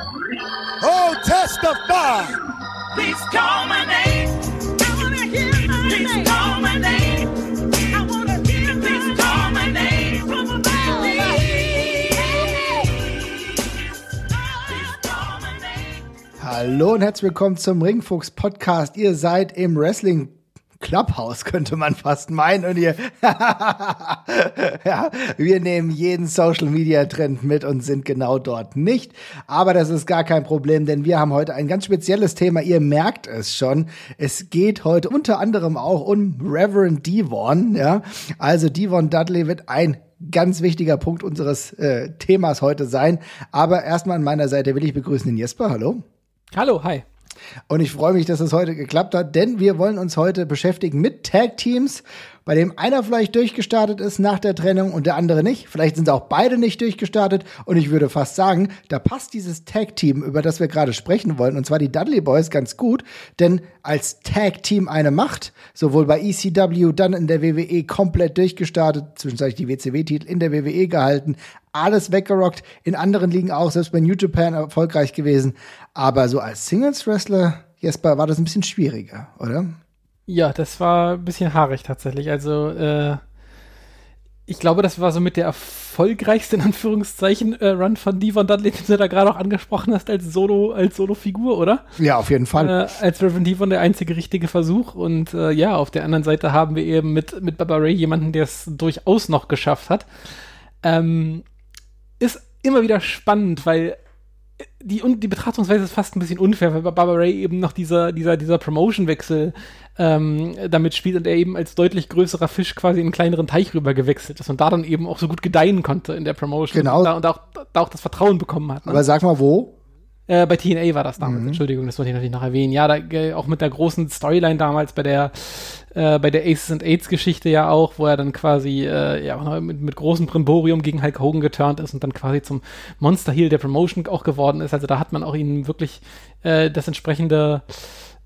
Oh, testify. Please call my name. I wanna hear my Please name. call my name. I wanna hear Please call my name. From Hallo und herzlich willkommen zum Ringfuchs Podcast. Ihr seid im Wrestling Clubhouse, könnte man fast meinen. Und ihr, ja, wir nehmen jeden Social Media Trend mit und sind genau dort nicht. Aber das ist gar kein Problem, denn wir haben heute ein ganz spezielles Thema. Ihr merkt es schon. Es geht heute unter anderem auch um Reverend Devon, ja. Also Devon Dudley wird ein ganz wichtiger Punkt unseres äh, Themas heute sein. Aber erstmal an meiner Seite will ich begrüßen den Jesper. Hallo. Hallo, hi. Und ich freue mich, dass es heute geklappt hat, denn wir wollen uns heute beschäftigen mit Tag-Teams, bei dem einer vielleicht durchgestartet ist nach der Trennung und der andere nicht. Vielleicht sind auch beide nicht durchgestartet. Und ich würde fast sagen, da passt dieses Tag-Team, über das wir gerade sprechen wollen, und zwar die Dudley Boys, ganz gut. Denn als Tag-Team eine Macht, sowohl bei ECW, dann in der WWE komplett durchgestartet, zwischenzeitlich die WCW-Titel in der WWE gehalten, alles weggerockt, in anderen Ligen auch, selbst bei New Japan erfolgreich gewesen. Aber so als Singles-Wrestler, Jesper, war das ein bisschen schwieriger, oder? Ja, das war ein bisschen haarig tatsächlich. Also, äh, ich glaube, das war so mit der erfolgreichste, in Anführungszeichen, äh, Run von Devon Dudley, den du da gerade auch angesprochen hast, als Solo, als Solo-Figur, oder? Ja, auf jeden Fall. Äh, als Reverend Devon der einzige richtige Versuch. Und äh, ja, auf der anderen Seite haben wir eben mit, mit Baba Ray jemanden, der es durchaus noch geschafft hat. Ähm, ist immer wieder spannend, weil die, und die Betrachtungsweise ist fast ein bisschen unfair, weil Barbara Ray eben noch dieser, dieser, dieser Promotion-Wechsel ähm, damit spielt und er eben als deutlich größerer Fisch quasi in einen kleineren Teich rüber gewechselt ist und da dann eben auch so gut gedeihen konnte in der Promotion genau. und, da, und auch, da auch das Vertrauen bekommen hat. Ne? Aber sag mal, wo? Äh, bei TNA war das damals, mhm. Entschuldigung, das wollte ich natürlich noch erwähnen. Ja, da, äh, auch mit der großen Storyline damals bei der äh, bei der Aces and Aids Geschichte ja auch, wo er dann quasi äh, ja mit, mit großem Primborium gegen Hulk Hogan geturnt ist und dann quasi zum Monster Heel der Promotion auch geworden ist. Also da hat man auch ihnen wirklich äh, das entsprechende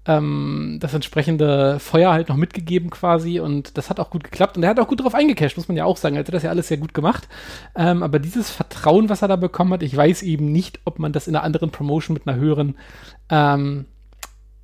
ähm, das entsprechende Feuer halt noch mitgegeben quasi und das hat auch gut geklappt und er hat auch gut darauf eingecasht, muss man ja auch sagen. Er hat das ja alles sehr gut gemacht. Ähm, aber dieses Vertrauen, was er da bekommen hat, ich weiß eben nicht, ob man das in einer anderen Promotion mit einer höheren ähm,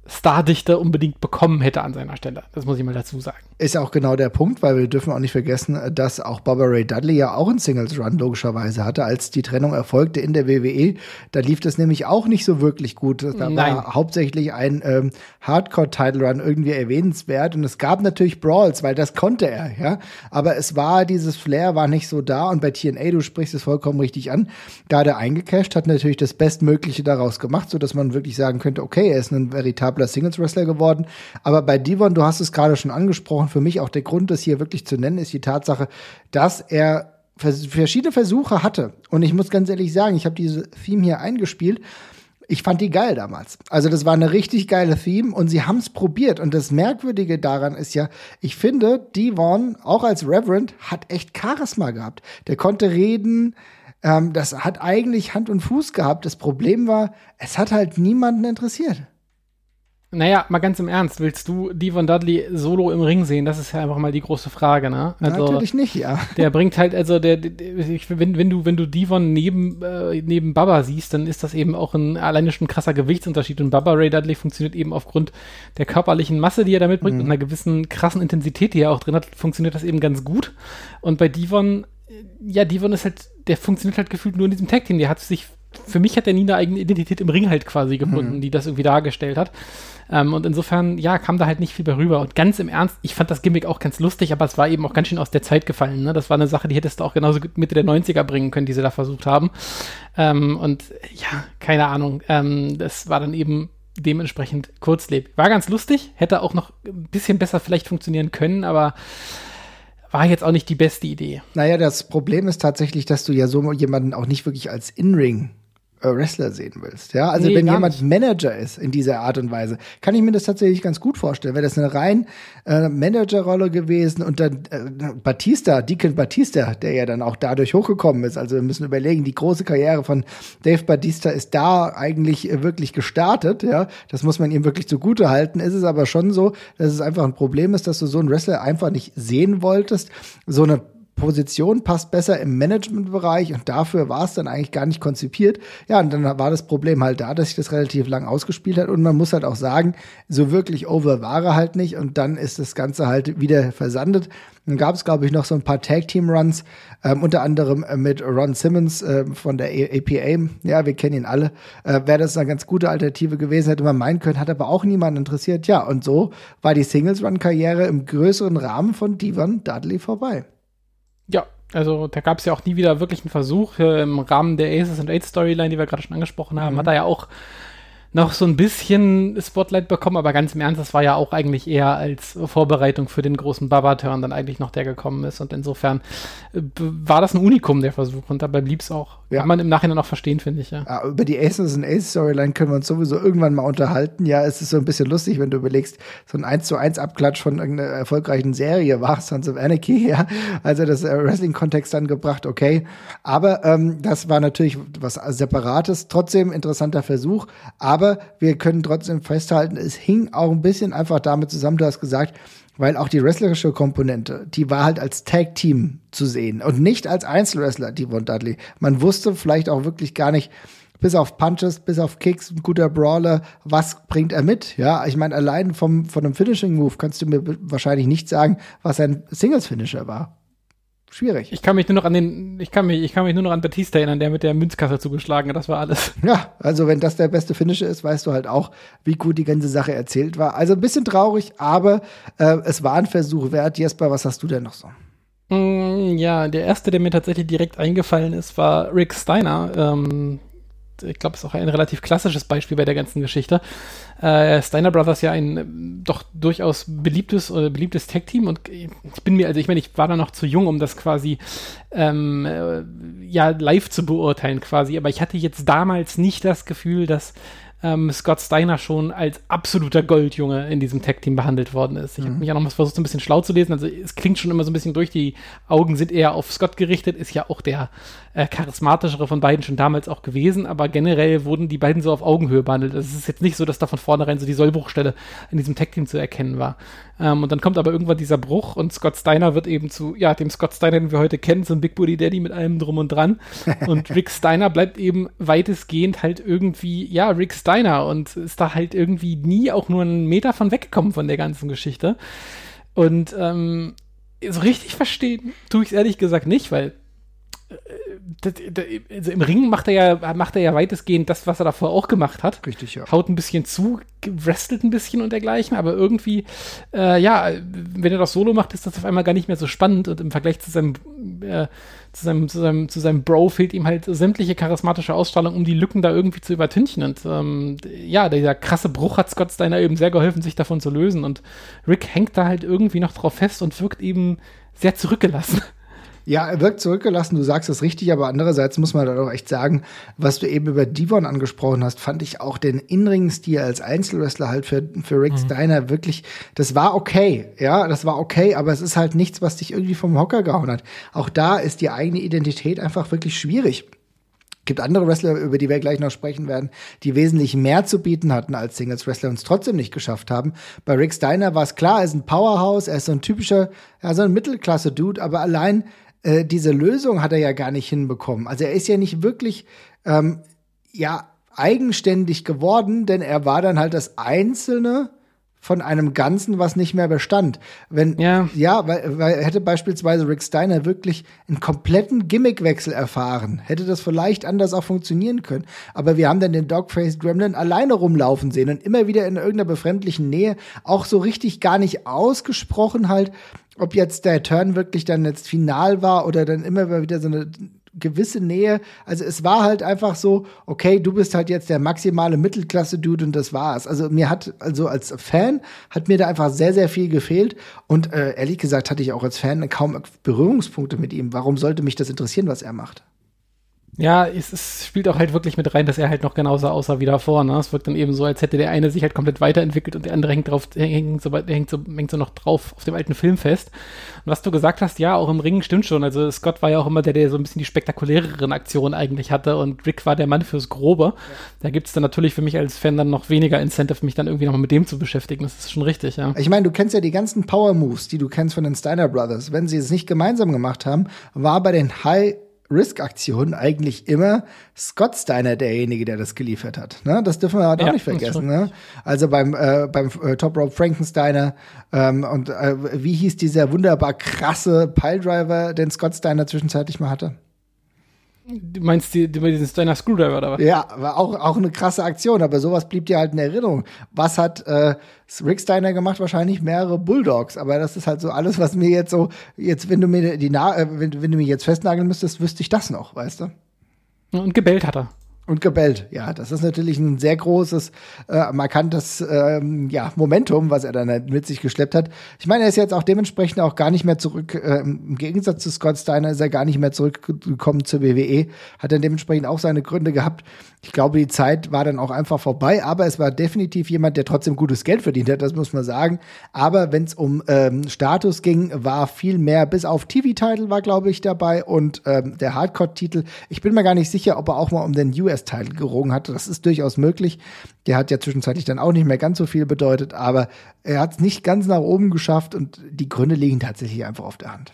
Stardichte unbedingt bekommen hätte an seiner Stelle. Das muss ich mal dazu sagen. Ist auch genau der Punkt, weil wir dürfen auch nicht vergessen, dass auch Baba Ray Dudley ja auch einen Singles Run logischerweise hatte, als die Trennung erfolgte in der WWE. Da lief das nämlich auch nicht so wirklich gut. Da Nein. war hauptsächlich ein ähm, Hardcore-Title Run irgendwie erwähnenswert und es gab natürlich Brawls, weil das konnte er, ja. Aber es war dieses Flair war nicht so da und bei TNA, du sprichst es vollkommen richtig an, da hat er eingecasht, hat natürlich das Bestmögliche daraus gemacht, so dass man wirklich sagen könnte, okay, er ist ein veritabler Singles Wrestler geworden. Aber bei Devon, du hast es gerade schon angesprochen, für mich auch der Grund, das hier wirklich zu nennen, ist die Tatsache, dass er verschiedene Versuche hatte. Und ich muss ganz ehrlich sagen, ich habe diese Theme hier eingespielt. Ich fand die geil damals. Also das war eine richtig geile Theme und sie haben es probiert. Und das Merkwürdige daran ist ja, ich finde, Devon, auch als Reverend, hat echt Charisma gehabt. Der konnte reden, ähm, das hat eigentlich Hand und Fuß gehabt. Das Problem war, es hat halt niemanden interessiert. Naja, mal ganz im Ernst, willst du Devon Dudley solo im Ring sehen? Das ist ja einfach mal die große Frage, ne? Also, Natürlich nicht, ja. Der bringt halt, also der, der ich, wenn, wenn du, wenn du Devon neben, äh, neben Baba siehst, dann ist das eben auch ein alleine schon ein krasser Gewichtsunterschied. Und Baba Ray Dudley funktioniert eben aufgrund der körperlichen Masse, die er da mitbringt mhm. und einer gewissen krassen Intensität, die er auch drin hat, funktioniert das eben ganz gut. Und bei Devon, ja, Devon ist halt, der funktioniert halt gefühlt nur in diesem Tag-Team. Der hat sich für mich hat er nie eine eigene Identität im Ring halt quasi gefunden, mhm. die das irgendwie dargestellt hat. Ähm, und insofern, ja, kam da halt nicht viel bei rüber. Und ganz im Ernst, ich fand das Gimmick auch ganz lustig, aber es war eben auch ganz schön aus der Zeit gefallen. Ne? Das war eine Sache, die hättest du auch genauso Mitte der 90er bringen können, die sie da versucht haben. Ähm, und ja, keine Ahnung. Ähm, das war dann eben dementsprechend kurzlebig. War ganz lustig, hätte auch noch ein bisschen besser vielleicht funktionieren können, aber war jetzt auch nicht die beste Idee. Naja, das Problem ist tatsächlich, dass du ja so jemanden auch nicht wirklich als In-Ring Wrestler sehen willst. Ja, also nee, wenn jemand nicht. Manager ist in dieser Art und Weise, kann ich mir das tatsächlich ganz gut vorstellen. Wäre das eine rein äh, Managerrolle gewesen und dann äh, Batista, Deacon Batista, der ja dann auch dadurch hochgekommen ist. Also wir müssen überlegen, die große Karriere von Dave Batista ist da eigentlich äh, wirklich gestartet. Ja, das muss man ihm wirklich zugute halten. Ist es aber schon so, dass es einfach ein Problem ist, dass du so einen Wrestler einfach nicht sehen wolltest. So eine Position passt besser im Managementbereich und dafür war es dann eigentlich gar nicht konzipiert. Ja, und dann war das Problem halt da, dass sich das relativ lang ausgespielt hat und man muss halt auch sagen, so wirklich over war er halt nicht und dann ist das Ganze halt wieder versandet. Dann gab es, glaube ich, noch so ein paar Tag-Team-Runs, ähm, unter anderem äh, mit Ron Simmons äh, von der APA. Ja, wir kennen ihn alle. Äh, Wäre das eine ganz gute Alternative gewesen, hätte man meinen können, hat aber auch niemanden interessiert. Ja, und so war die Singles-Run-Karriere im größeren Rahmen von Devon Dudley vorbei. Ja, also da gab es ja auch nie wieder wirklich einen Versuch. Äh, Im Rahmen der Aces and Eight Storyline, die wir gerade schon angesprochen haben, Mhm. hat er ja auch noch so ein bisschen Spotlight bekommen, aber ganz im Ernst, das war ja auch eigentlich eher als Vorbereitung für den großen Baba-Turn dann eigentlich noch der gekommen ist. Und insofern äh, war das ein Unikum, der Versuch. Und dabei blieb es auch. Ja. Kann man im Nachhinein auch verstehen, finde ich, ja. Ja, über die Aces and Aces Storyline können wir uns sowieso irgendwann mal unterhalten. Ja, es ist so ein bisschen lustig, wenn du überlegst, so ein 1 zu 1 Abklatsch von irgendeiner erfolgreichen Serie war Sons of Anarchy, ja. Also das äh, Wrestling-Kontext dann gebracht, okay. Aber ähm, das war natürlich was Separates, trotzdem interessanter Versuch. Aber wir können trotzdem festhalten, es hing auch ein bisschen einfach damit zusammen, du hast gesagt, weil auch die wrestlerische Komponente, die war halt als Tag-Team zu sehen und nicht als Einzelwrestler, die von Dudley. Man wusste vielleicht auch wirklich gar nicht, bis auf Punches, bis auf Kicks, ein guter Brawler, was bringt er mit? Ja, ich meine, allein vom, von einem Finishing-Move kannst du mir wahrscheinlich nicht sagen, was ein Singles-Finisher war. Schwierig. Ich kann mich nur noch an den, ich kann mich, ich kann mich nur noch an Batista erinnern, der mit der Münzkasse zugeschlagen hat, das war alles. Ja, also wenn das der beste Finisher ist, weißt du halt auch, wie gut die ganze Sache erzählt war. Also ein bisschen traurig, aber äh, es war ein Versuch wert. Jesper, was hast du denn noch so? Mm, Ja, der erste, der mir tatsächlich direkt eingefallen ist, war Rick Steiner. Ähm, ich glaube, ist auch ein relativ klassisches Beispiel bei der ganzen Geschichte. Äh, Steiner Brothers ja ein doch durchaus beliebtes oder beliebtes Tag-Team und ich bin mir, also ich meine, ich war da noch zu jung, um das quasi ähm, äh, ja live zu beurteilen quasi, aber ich hatte jetzt damals nicht das Gefühl, dass ähm, Scott Steiner schon als absoluter Goldjunge in diesem Tag-Team behandelt worden ist. Ich habe mich auch noch mal versucht, so ein bisschen schlau zu lesen. Also es klingt schon immer so ein bisschen durch. Die Augen sind eher auf Scott gerichtet, ist ja auch der äh, charismatischere von beiden schon damals auch gewesen, aber generell wurden die beiden so auf Augenhöhe behandelt. Also es ist jetzt nicht so, dass da von vornherein so die Sollbruchstelle in diesem Tag-Team zu erkennen war. Ähm, und dann kommt aber irgendwann dieser Bruch und Scott Steiner wird eben zu, ja, dem Scott Steiner, den wir heute kennen, so ein Big Booty Daddy mit allem drum und dran. Und Rick Steiner bleibt eben weitestgehend halt irgendwie, ja, Rick Steiner und ist da halt irgendwie nie auch nur einen Meter von weggekommen von der ganzen Geschichte. Und ähm, so richtig verstehen tue ich es ehrlich gesagt nicht, weil das, das, also im Ring macht er ja macht er ja weitestgehend das, was er davor auch gemacht hat. Richtig, ja. Haut ein bisschen zu, wrestelt ein bisschen und dergleichen, aber irgendwie, äh, ja, wenn er das Solo macht, ist das auf einmal gar nicht mehr so spannend und im Vergleich zu seinem, äh, zu seinem, zu seinem, zu seinem Bro fehlt ihm halt sämtliche charismatische Ausstrahlung, um die Lücken da irgendwie zu übertünchen und ähm, ja, dieser krasse Bruch hat Scott Steiner eben sehr geholfen, sich davon zu lösen und Rick hängt da halt irgendwie noch drauf fest und wirkt eben sehr zurückgelassen. Ja, er wirkt zurückgelassen, du sagst es richtig, aber andererseits muss man dann auch echt sagen, was du eben über Devon angesprochen hast, fand ich auch den Innenring-Stil als Einzelwrestler halt für, für Rick Steiner wirklich, das war okay, ja, das war okay, aber es ist halt nichts, was dich irgendwie vom Hocker gehauen hat. Auch da ist die eigene Identität einfach wirklich schwierig gibt andere Wrestler, über die wir gleich noch sprechen werden, die wesentlich mehr zu bieten hatten als Singles-Wrestler und es trotzdem nicht geschafft haben. Bei Rick Steiner war es klar, er ist ein Powerhouse, er ist so ein typischer, ja, so ein Mittelklasse-Dude, aber allein äh, diese Lösung hat er ja gar nicht hinbekommen. Also er ist ja nicht wirklich, ähm, ja, eigenständig geworden, denn er war dann halt das Einzelne von einem Ganzen, was nicht mehr bestand. Wenn, Ja. ja, weil, weil hätte beispielsweise Rick Steiner wirklich einen kompletten Gimmickwechsel erfahren, hätte das vielleicht anders auch funktionieren können. Aber wir haben dann den Dogface Gremlin alleine rumlaufen sehen und immer wieder in irgendeiner befremdlichen Nähe, auch so richtig gar nicht ausgesprochen halt, ob jetzt der Turn wirklich dann jetzt final war oder dann immer wieder so eine gewisse Nähe. Also es war halt einfach so, okay, du bist halt jetzt der maximale Mittelklasse-Dude und das war's. Also mir hat, also als Fan, hat mir da einfach sehr, sehr viel gefehlt. Und äh, ehrlich gesagt hatte ich auch als Fan kaum Berührungspunkte mit ihm. Warum sollte mich das interessieren, was er macht? Ja, es, es spielt auch halt wirklich mit rein, dass er halt noch genauso aussah wie davor. Ne? Es wirkt dann eben so, als hätte der eine sich halt komplett weiterentwickelt und der andere hängt drauf, hängt so, hängt so, hängt so noch drauf auf dem alten Film fest. Und was du gesagt hast, ja, auch im Ring stimmt schon. Also Scott war ja auch immer der, der so ein bisschen die spektakuläreren Aktionen eigentlich hatte und Rick war der Mann fürs Grobe. Ja. Da gibt's dann natürlich für mich als Fan dann noch weniger Incentive, mich dann irgendwie nochmal mit dem zu beschäftigen. Das ist schon richtig, ja. Ich meine, du kennst ja die ganzen Power Moves, die du kennst von den Steiner Brothers. Wenn sie es nicht gemeinsam gemacht haben, war bei den High Risk-Aktionen eigentlich immer Scott Steiner derjenige, der das geliefert hat. Ne? Das dürfen wir halt ja, auch nicht vergessen. Ne? Also beim, äh, beim äh, Top Rope Frankensteiner ähm, und äh, wie hieß dieser wunderbar krasse Piledriver, den Scott Steiner zwischenzeitlich mal hatte? Du meinst die, die, diesen Steiner Screwdriver oder was? Ja, war auch, auch eine krasse Aktion, aber sowas blieb dir halt in Erinnerung. Was hat äh, Rick Steiner gemacht? Wahrscheinlich mehrere Bulldogs, aber das ist halt so alles, was mir jetzt so, jetzt, wenn du mir die Na äh, wenn, wenn du mir jetzt festnageln müsstest, wüsste ich das noch, weißt du? Und gebellt hat er. Und gebellt, ja, das ist natürlich ein sehr großes, äh, markantes ähm, ja, Momentum, was er dann halt mit sich geschleppt hat. Ich meine, er ist jetzt auch dementsprechend auch gar nicht mehr zurück, äh, im Gegensatz zu Scott Steiner ist er gar nicht mehr zurückgekommen zur WWE, hat dann dementsprechend auch seine Gründe gehabt. Ich glaube, die Zeit war dann auch einfach vorbei, aber es war definitiv jemand, der trotzdem gutes Geld verdient hat, das muss man sagen. Aber wenn es um ähm, Status ging, war viel mehr, bis auf TV-Title war, glaube ich, dabei und ähm, der Hardcore-Titel. Ich bin mir gar nicht sicher, ob er auch mal um den US-Title gerungen hat. Das ist durchaus möglich. Der hat ja zwischenzeitlich dann auch nicht mehr ganz so viel bedeutet, aber er hat es nicht ganz nach oben geschafft und die Gründe liegen tatsächlich einfach auf der Hand.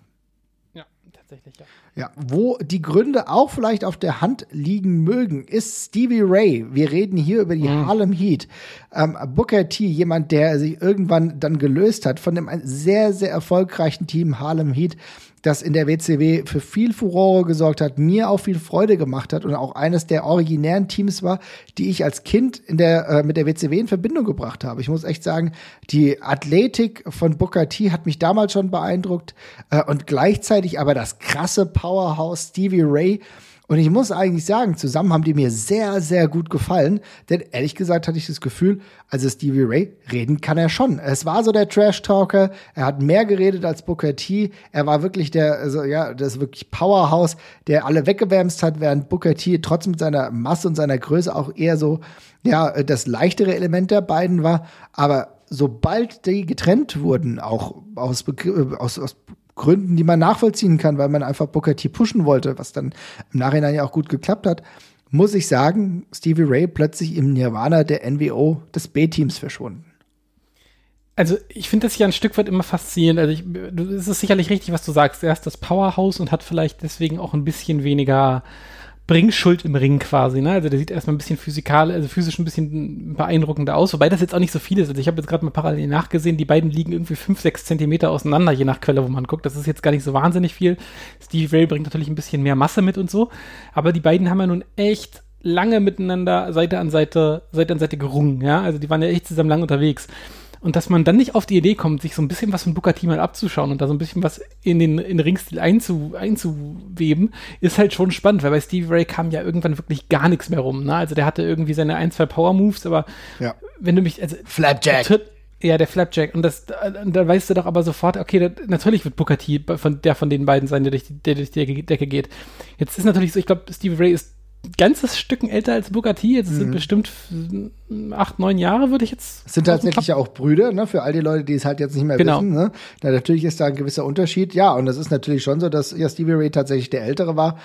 Ja, tatsächlich, ja. Ja, wo die Gründe auch vielleicht auf der Hand liegen mögen, ist Stevie Ray. Wir reden hier über die mhm. Harlem Heat. Ähm, Booker T, jemand, der sich irgendwann dann gelöst hat von dem sehr, sehr erfolgreichen Team Harlem Heat, das in der WCW für viel Furore gesorgt hat, mir auch viel Freude gemacht hat und auch eines der originären Teams war, die ich als Kind in der, äh, mit der WCW in Verbindung gebracht habe. Ich muss echt sagen, die Athletik von Booker T hat mich damals schon beeindruckt äh, und gleichzeitig aber das krasse Powerhouse Stevie Ray und ich muss eigentlich sagen, zusammen haben die mir sehr, sehr gut gefallen. Denn ehrlich gesagt hatte ich das Gefühl, also Stevie Ray, reden kann er schon. Es war so der Trash-Talker. Er hat mehr geredet als Booker T. Er war wirklich der, also ja, das wirklich Powerhouse, der alle weggewärmst hat, während Booker T trotz mit seiner Masse und seiner Größe auch eher so, ja, das leichtere Element der beiden war. Aber sobald die getrennt wurden, auch aus, aus, aus Gründen, die man nachvollziehen kann, weil man einfach Booker T pushen wollte, was dann im Nachhinein ja auch gut geklappt hat, muss ich sagen, Stevie Ray plötzlich im Nirvana der NWO des B-Teams verschwunden. Also ich finde das ja ein Stück weit immer faszinierend. Also ich, es ist sicherlich richtig, was du sagst. Er ist das Powerhouse und hat vielleicht deswegen auch ein bisschen weniger Bringschuld im Ring quasi, ne? Also der sieht erstmal ein bisschen physikal, also physisch ein bisschen beeindruckender aus, wobei das jetzt auch nicht so viel ist. Also ich habe jetzt gerade mal parallel nachgesehen, die beiden liegen irgendwie fünf, sechs Zentimeter auseinander, je nach Quelle, wo man guckt. Das ist jetzt gar nicht so wahnsinnig viel. Steve Ray bringt natürlich ein bisschen mehr Masse mit und so, aber die beiden haben ja nun echt lange miteinander Seite an Seite, Seite an Seite gerungen, ja? Also die waren ja echt zusammen lang unterwegs. Und dass man dann nicht auf die Idee kommt, sich so ein bisschen was von Booker T mal abzuschauen und da so ein bisschen was in den, in den Ringstil einzu, einzuweben, ist halt schon spannend, weil bei Stevie Ray kam ja irgendwann wirklich gar nichts mehr rum. Ne? Also der hatte irgendwie seine ein, zwei Power-Moves, aber ja. wenn du mich. Also, Flapjack. Ja, der Flapjack. Und das, da weißt du doch aber sofort, okay, da, natürlich wird Booker T von, der von den beiden sein, der durch, die, der durch die Decke geht. Jetzt ist natürlich so, ich glaube, Stevie Ray ist ganzes Stück älter als Booker T. Jetzt mhm. sind bestimmt acht, neun Jahre, würde ich jetzt. Sind tatsächlich ja auch Brüder, ne? Für all die Leute, die es halt jetzt nicht mehr genau. wissen. Ne? Na, natürlich ist da ein gewisser Unterschied. Ja, und das ist natürlich schon so, dass ja Stevie Ray tatsächlich der Ältere war.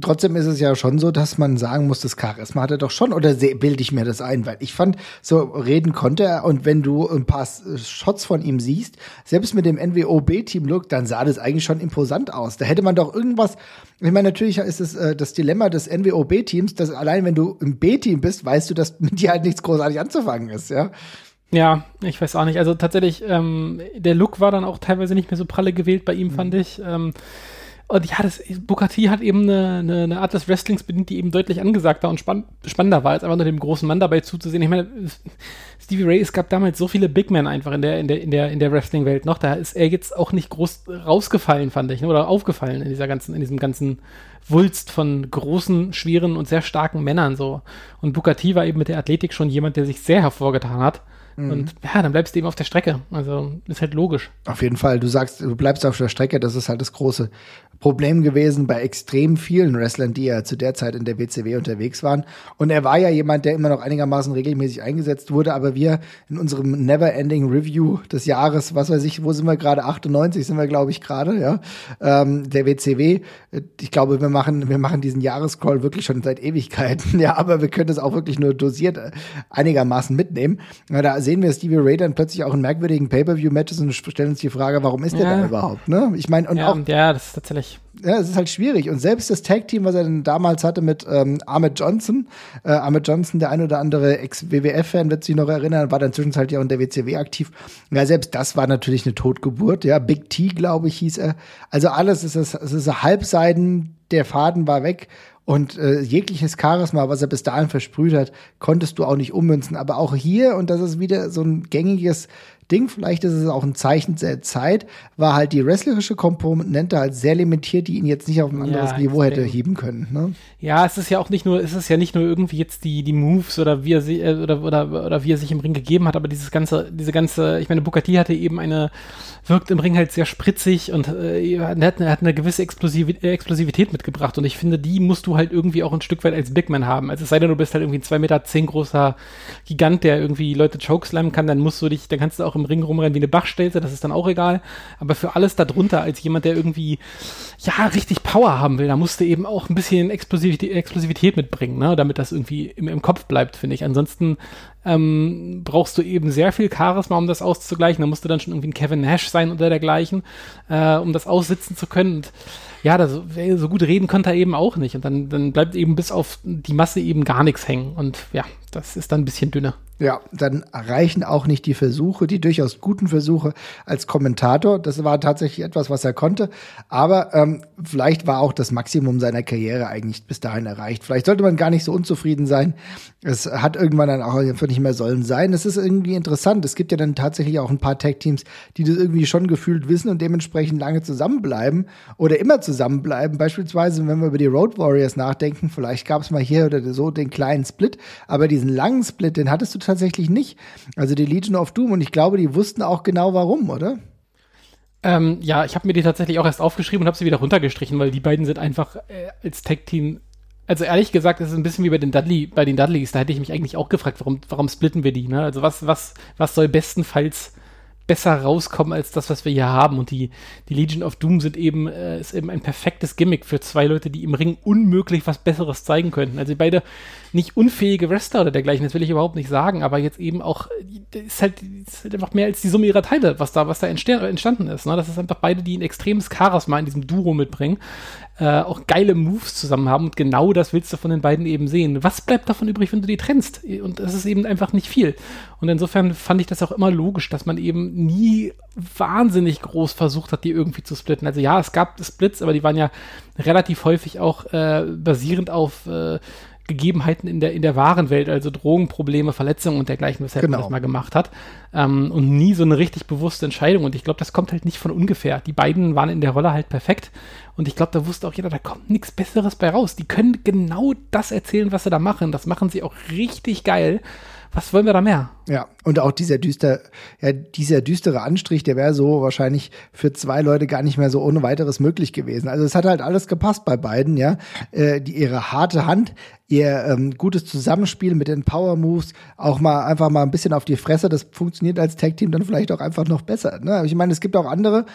Trotzdem ist es ja schon so, dass man sagen muss, das Charisma hat er doch schon, oder bilde ich mir das ein? Weil ich fand, so reden konnte er und wenn du ein paar Shots von ihm siehst, selbst mit dem NWO-B-Team-Look, dann sah das eigentlich schon imposant aus. Da hätte man doch irgendwas, ich meine, natürlich ist es äh, das Dilemma des NWO-B-Teams, dass allein wenn du im B-Team bist, weißt du, dass mit dir halt nichts großartig anzufangen ist, ja. Ja, ich weiß auch nicht. Also tatsächlich, ähm, der Look war dann auch teilweise nicht mehr so pralle gewählt bei ihm, mhm. fand ich. Ähm, und ja, das Booker T hat eben eine, eine, eine Art des Wrestlings bedient, die eben deutlich angesagter und spann spannender war, als einfach nur dem großen Mann dabei zuzusehen. Ich meine, Stevie Ray, es gab damals so viele Big Men einfach in der, in der, in der, in der Wrestling-Welt noch. Da ist er jetzt auch nicht groß rausgefallen, fand ich, ne? oder aufgefallen in dieser ganzen, in diesem ganzen Wulst von großen, schweren und sehr starken Männern so. Und T war eben mit der Athletik schon jemand, der sich sehr hervorgetan hat. Mhm. Und ja, dann bleibst du eben auf der Strecke. Also ist halt logisch. Auf jeden Fall. Du sagst, du bleibst auf der Strecke, das ist halt das große Problem gewesen bei extrem vielen Wrestlern, die ja zu der Zeit in der WCW unterwegs waren. Und er war ja jemand, der immer noch einigermaßen regelmäßig eingesetzt wurde, aber wir in unserem Never-Ending Review des Jahres, was weiß ich, wo sind wir gerade? 98 sind wir, glaube ich, gerade, ja, ähm, der WCW. Ich glaube, wir machen, wir machen diesen Jahrescrawl wirklich schon seit Ewigkeiten, ja, aber wir können es auch wirklich nur dosiert äh, einigermaßen mitnehmen. Ja, da sehen wir Stevie Ray dann plötzlich auch in merkwürdigen Pay-Per-View-Matches und stellen uns die Frage, warum ist ja. der da überhaupt, ne? Ich meine, und ja, auch. Ja, das ist tatsächlich ja, es ist halt schwierig. Und selbst das Tag-Team, was er dann damals hatte mit ähm, Ahmed Johnson, äh, Ahmed Johnson, der ein oder andere Ex-WWF-Fan wird sich noch erinnern, war dann zwischenzeitlich ja in der WCW aktiv. Ja, selbst das war natürlich eine Totgeburt. Ja, Big T, glaube ich, hieß er. Also alles ist es, ist Halbseiten, der Faden war weg. Und äh, jegliches Charisma, was er bis dahin versprüht hat, konntest du auch nicht ummünzen. Aber auch hier, und das ist wieder so ein gängiges Ding, vielleicht ist es auch ein Zeichen der Zeit, war halt die wrestlerische Komponente halt sehr limitiert, die ihn jetzt nicht auf ein anderes ja, Niveau hätte heben können. Ne? Ja, es ist ja auch nicht nur, es ist ja nicht nur irgendwie jetzt die, die Moves oder wie er sie, äh, oder, oder, oder wie er sich im Ring gegeben hat, aber dieses ganze, diese ganze, ich meine, Bukati hatte eben eine, wirkt im Ring halt sehr spritzig und äh, er, hat, hat eine gewisse Explosiv Explosivität mitgebracht und ich finde, die musst du halt irgendwie auch ein Stück weit als Big Man haben. Also es sei denn, du bist halt irgendwie ein 2,10 Meter zehn großer Gigant, der irgendwie Leute chokeslammen kann, dann musst du dich, dann kannst du auch im Ring rumrennen wie eine Bachstelze, das ist dann auch egal. Aber für alles darunter, als jemand, der irgendwie, ja, richtig Power haben will, da musst du eben auch ein bisschen Explosivität, Explosivität mitbringen, ne? damit das irgendwie im, im Kopf bleibt, finde ich. Ansonsten ähm, brauchst du eben sehr viel Charisma, um das auszugleichen. Da musst du dann schon irgendwie ein Kevin Nash sein oder dergleichen, äh, um das aussitzen zu können. Und ja, das, so gut reden konnte er eben auch nicht. Und dann, dann bleibt eben bis auf die Masse eben gar nichts hängen. Und ja, das ist dann ein bisschen dünner. Ja, dann reichen auch nicht die Versuche, die durchaus guten Versuche als Kommentator. Das war tatsächlich etwas, was er konnte. Aber ähm, vielleicht war auch das Maximum seiner Karriere eigentlich bis dahin erreicht. Vielleicht sollte man gar nicht so unzufrieden sein. Es hat irgendwann dann auch einfach nicht mehr sollen sein. Es ist irgendwie interessant. Es gibt ja dann tatsächlich auch ein paar Tag-Teams, die das irgendwie schon gefühlt wissen und dementsprechend lange zusammenbleiben oder immer zusammenbleiben. Beispielsweise, wenn wir über die Road Warriors nachdenken, vielleicht gab es mal hier oder so den kleinen Split, aber diesen langen Split, den hattest du tatsächlich nicht. Also die Legion of Doom und ich glaube, die wussten auch genau warum, oder? Ähm, ja, ich habe mir die tatsächlich auch erst aufgeschrieben und habe sie wieder runtergestrichen, weil die beiden sind einfach äh, als Tag-Team also ehrlich gesagt, es ist ein bisschen wie bei den Dudley, bei den Dudleys, da hätte ich mich eigentlich auch gefragt, warum, warum splitten wir die, ne? Also was, was, was soll bestenfalls besser rauskommen als das, was wir hier haben. Und die, die Legion of Doom sind eben, äh, ist eben ein perfektes Gimmick für zwei Leute, die im Ring unmöglich was Besseres zeigen könnten. Also beide nicht unfähige Wrestler oder dergleichen, das will ich überhaupt nicht sagen, aber jetzt eben auch, ist halt, ist halt einfach mehr als die Summe ihrer Teile, was da, was da entstanden ist. Ne? Das ist einfach beide, die ein extremes Charisma in diesem Duo mitbringen äh, auch geile Moves zusammen haben und genau das willst du von den beiden eben sehen. Was bleibt davon übrig, wenn du die trennst? Und das ist eben einfach nicht viel. Und insofern fand ich das auch immer logisch, dass man eben nie wahnsinnig groß versucht hat, die irgendwie zu splitten. Also ja, es gab Splits, aber die waren ja relativ häufig auch äh, basierend auf äh, Gegebenheiten in der, in der wahren Welt, also Drogenprobleme, Verletzungen und dergleichen, weshalb genau. man das mal gemacht hat. Ähm, und nie so eine richtig bewusste Entscheidung. Und ich glaube, das kommt halt nicht von ungefähr. Die beiden waren in der Rolle halt perfekt. Und ich glaube, da wusste auch jeder, da kommt nichts Besseres bei raus. Die können genau das erzählen, was sie da machen. Das machen sie auch richtig geil was wollen wir da mehr? Ja, und auch dieser düster, ja, dieser düstere Anstrich, der wäre so wahrscheinlich für zwei Leute gar nicht mehr so ohne weiteres möglich gewesen. Also es hat halt alles gepasst bei beiden, ja. Äh, die, ihre harte Hand, ihr ähm, gutes Zusammenspiel mit den Power Moves, auch mal einfach mal ein bisschen auf die Fresse, das funktioniert als Tag Team dann vielleicht auch einfach noch besser. Ne? Ich meine, es gibt auch andere,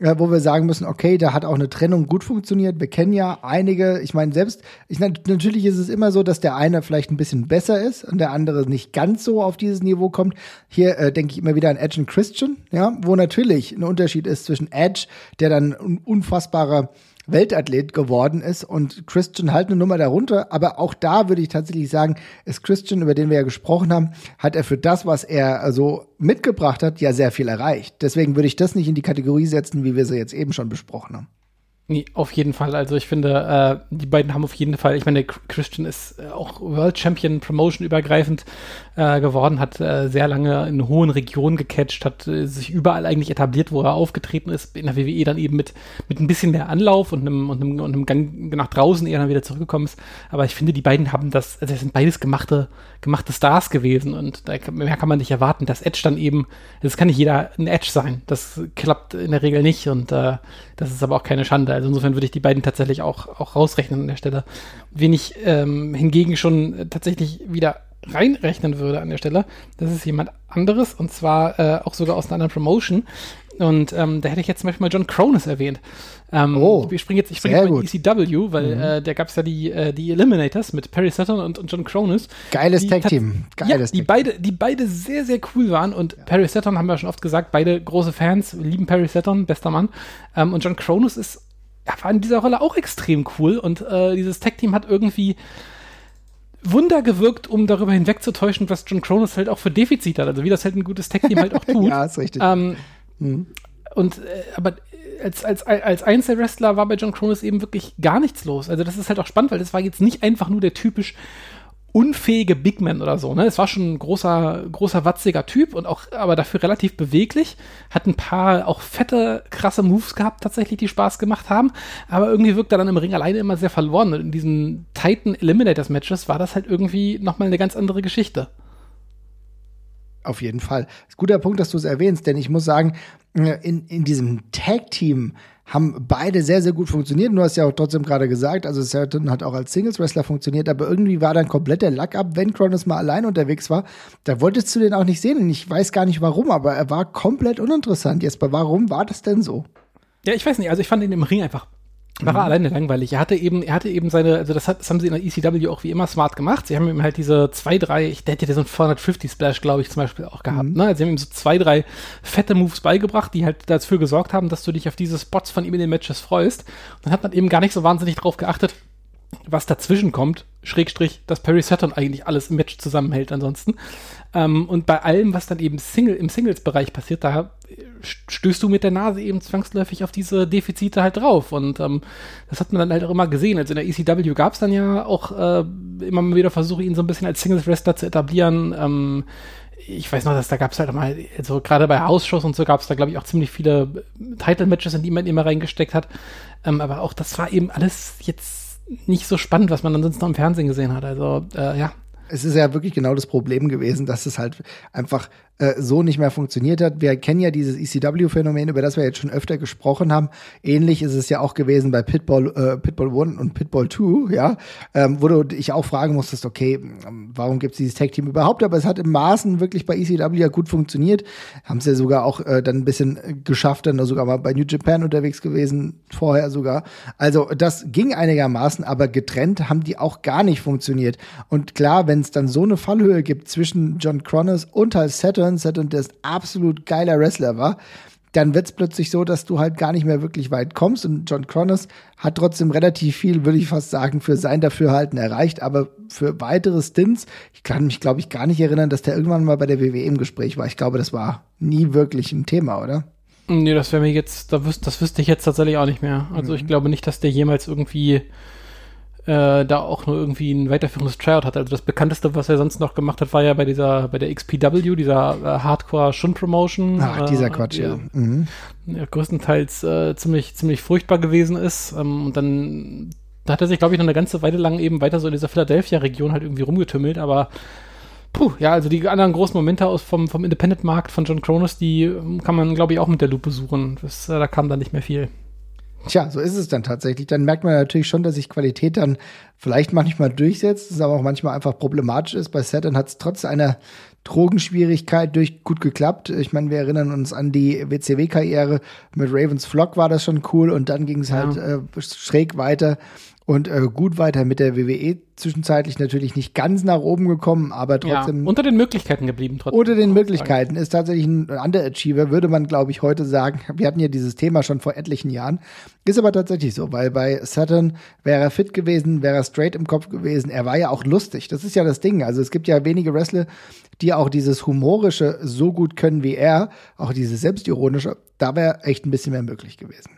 wo wir sagen müssen, okay, da hat auch eine Trennung gut funktioniert. Wir kennen ja einige, ich meine, selbst, ich, natürlich ist es immer so, dass der eine vielleicht ein bisschen besser ist und der andere nicht ganz so auf dieses Niveau kommt. Hier äh, denke ich immer wieder an Edge und Christian, ja, wo natürlich ein Unterschied ist zwischen Edge, der dann ein unfassbarer Weltathlet geworden ist und Christian halt eine Nummer darunter. Aber auch da würde ich tatsächlich sagen, ist Christian, über den wir ja gesprochen haben, hat er für das, was er also mitgebracht hat, ja sehr viel erreicht. Deswegen würde ich das nicht in die Kategorie setzen, wie wir sie jetzt eben schon besprochen haben. Nee, auf jeden Fall. Also ich finde, äh, die beiden haben auf jeden Fall, ich meine, Christian ist äh, auch World Champion Promotion übergreifend äh, geworden, hat äh, sehr lange in hohen Regionen gecatcht, hat äh, sich überall eigentlich etabliert, wo er aufgetreten ist, in der WWE dann eben mit, mit ein bisschen mehr Anlauf und einem, und einem, und einem Gang nach draußen eher dann wieder zurückgekommen ist. Aber ich finde, die beiden haben das, also das sind beides gemachte, gemachte Stars gewesen und da mehr kann man nicht erwarten. Das Edge dann eben, das kann nicht jeder ein Edge sein. Das klappt in der Regel nicht und äh, das ist aber auch keine Schande. Also insofern würde ich die beiden tatsächlich auch, auch rausrechnen an der Stelle. Wen ich ähm, hingegen schon tatsächlich wieder reinrechnen würde an der Stelle, das ist jemand anderes und zwar äh, auch sogar aus einer anderen Promotion. Und ähm, da hätte ich jetzt zum Beispiel mal John Cronus erwähnt. Ähm, Oh, ich springe jetzt, ich springe mal in ECW, weil Mhm. äh, da gab es ja die, äh, die Eliminators mit Perry Saturn und, und John Cronus. Geiles Tag-Team. Geiles ja, die Tag-Team. beide, die beide sehr, sehr cool waren und Perry Saturn haben wir schon oft gesagt, beide große Fans, lieben Perry Saturn, bester Mann. Ähm, und John Cronus ist, ja, war in dieser Rolle auch extrem cool und äh, dieses Tag-Team hat irgendwie Wunder gewirkt, um darüber hinwegzutäuschen, was John Cronus halt auch für Defizite hat. Also wie das halt ein gutes Tag-Team halt auch tut. Ja, ist richtig. Ähm, Mhm. Und äh, aber als, als, als Einzelwrestler war bei John Cronus eben wirklich gar nichts los. Also das ist halt auch spannend, weil das war jetzt nicht einfach nur der typisch unfähige Big Man oder so. Ne? Es war schon ein großer, großer, watziger Typ und auch, aber dafür relativ beweglich. Hat ein paar auch fette, krasse Moves gehabt, tatsächlich, die Spaß gemacht haben. Aber irgendwie wirkt er dann im Ring alleine immer sehr verloren. Und in diesen Titan Eliminators Matches war das halt irgendwie nochmal eine ganz andere Geschichte. Auf jeden Fall. Ist guter Punkt, dass du es erwähnst, denn ich muss sagen, äh, in, in diesem Tag-Team haben beide sehr, sehr gut funktioniert. Du hast ja auch trotzdem gerade gesagt, also Certain hat auch als Singles-Wrestler funktioniert, aber irgendwie war dann komplett der Lack ab, wenn Kronos mal allein unterwegs war. Da wolltest du den auch nicht sehen und ich weiß gar nicht warum, aber er war komplett uninteressant. Jesper, warum war das denn so? Ja, ich weiß nicht, also ich fand ihn im Ring einfach war er alleine langweilig. Er hatte eben, er hatte eben seine, also das, hat, das haben sie in der ECW auch wie immer smart gemacht. Sie haben ihm halt diese zwei, drei, ich der hätte so einen 450 Splash, glaube ich, zum Beispiel auch gehabt. Ne? Also sie haben ihm so zwei, drei fette Moves beigebracht, die halt dafür gesorgt haben, dass du dich auf diese Spots von ihm in den Matches freust. Und dann hat man eben gar nicht so wahnsinnig drauf geachtet, was dazwischen kommt, Schrägstrich, dass Perry Saturn eigentlich alles im Match zusammenhält ansonsten. Ähm, und bei allem, was dann eben Single, im Singles-Bereich passiert, da stößt du mit der Nase eben zwangsläufig auf diese Defizite halt drauf. Und ähm, das hat man dann halt auch immer gesehen. Also in der ECW gab es dann ja auch äh, immer mal wieder Versuche, ihn so ein bisschen als Singles-Wrestler zu etablieren. Ähm, ich weiß noch, dass da gab es halt mal, also gerade bei Hausshows und so gab es da, glaube ich, auch ziemlich viele Title-Matches, in die man immer reingesteckt hat. Ähm, aber auch das war eben alles jetzt nicht so spannend, was man ansonsten noch im Fernsehen gesehen hat. Also, äh, ja. Es ist ja wirklich genau das Problem gewesen, dass es halt einfach äh, so nicht mehr funktioniert hat. Wir kennen ja dieses ECW-Phänomen, über das wir jetzt schon öfter gesprochen haben. Ähnlich ist es ja auch gewesen bei Pitbull, äh, Pitbull 1 und Pitbull 2, ja, ähm, wo du dich auch fragen musstest, okay, warum gibt es dieses Tag-Team überhaupt? Aber es hat im Maßen wirklich bei ECW ja gut funktioniert. Haben es ja sogar auch äh, dann ein bisschen geschafft, dann sogar mal bei New Japan unterwegs gewesen, vorher sogar. Also das ging einigermaßen, aber getrennt haben die auch gar nicht funktioniert. Und klar, wenn es dann so eine Fallhöhe gibt zwischen John Connors und halt Saturn, Saturn, der absolut geiler Wrestler war, dann wird es plötzlich so, dass du halt gar nicht mehr wirklich weit kommst. Und John Connors hat trotzdem relativ viel, würde ich fast sagen, für sein Dafürhalten erreicht. Aber für weitere Stints, ich kann mich, glaube ich, gar nicht erinnern, dass der irgendwann mal bei der WWE im Gespräch war. Ich glaube, das war nie wirklich ein Thema, oder? Nee, das wäre mir jetzt, wüs das wüsste ich jetzt tatsächlich auch nicht mehr. Also ich glaube nicht, dass der jemals irgendwie äh, da auch nur irgendwie ein weiterführendes Tryout hatte. Also das bekannteste, was er sonst noch gemacht hat, war ja bei dieser, bei der XPW, dieser äh, Hardcore-Shun-Promotion. Ach, dieser äh, Quatsch, ja. Mhm. ja, größtenteils äh, ziemlich, ziemlich furchtbar gewesen ist. Ähm, und dann da hat er sich, glaube ich, noch eine ganze Weile lang eben weiter so in dieser Philadelphia-Region halt irgendwie rumgetümmelt, aber puh, ja, also die anderen großen Momente aus vom, vom Independent-Markt von John Cronus, die ähm, kann man, glaube ich, auch mit der Lupe suchen. Das, äh, da kam dann nicht mehr viel. Tja, so ist es dann tatsächlich. Dann merkt man natürlich schon, dass sich Qualität dann vielleicht manchmal durchsetzt, es aber auch manchmal einfach problematisch ist. Bei Saturn hat es trotz einer Drogenschwierigkeit durch gut geklappt. Ich meine, wir erinnern uns an die WCW-Karriere. Mit Ravens Flock war das schon cool und dann ging es Ja. halt äh, schräg weiter und äh, gut weiter mit der WWE. Zwischenzeitlich natürlich nicht ganz nach oben gekommen, aber trotzdem ja, unter den Möglichkeiten geblieben trotzdem. unter den Möglichkeiten ist tatsächlich ein Underachiever, würde man, glaube ich, heute sagen. Wir hatten ja dieses Thema schon vor etlichen Jahren. Ist aber tatsächlich so, weil bei Saturn wäre er fit gewesen, wäre er straight im Kopf gewesen. Er war ja auch lustig. Das ist ja das Ding. Also es gibt ja wenige Wrestler, die auch dieses Humorische so gut können wie er, auch dieses Selbstironische. Da wäre echt ein bisschen mehr möglich gewesen.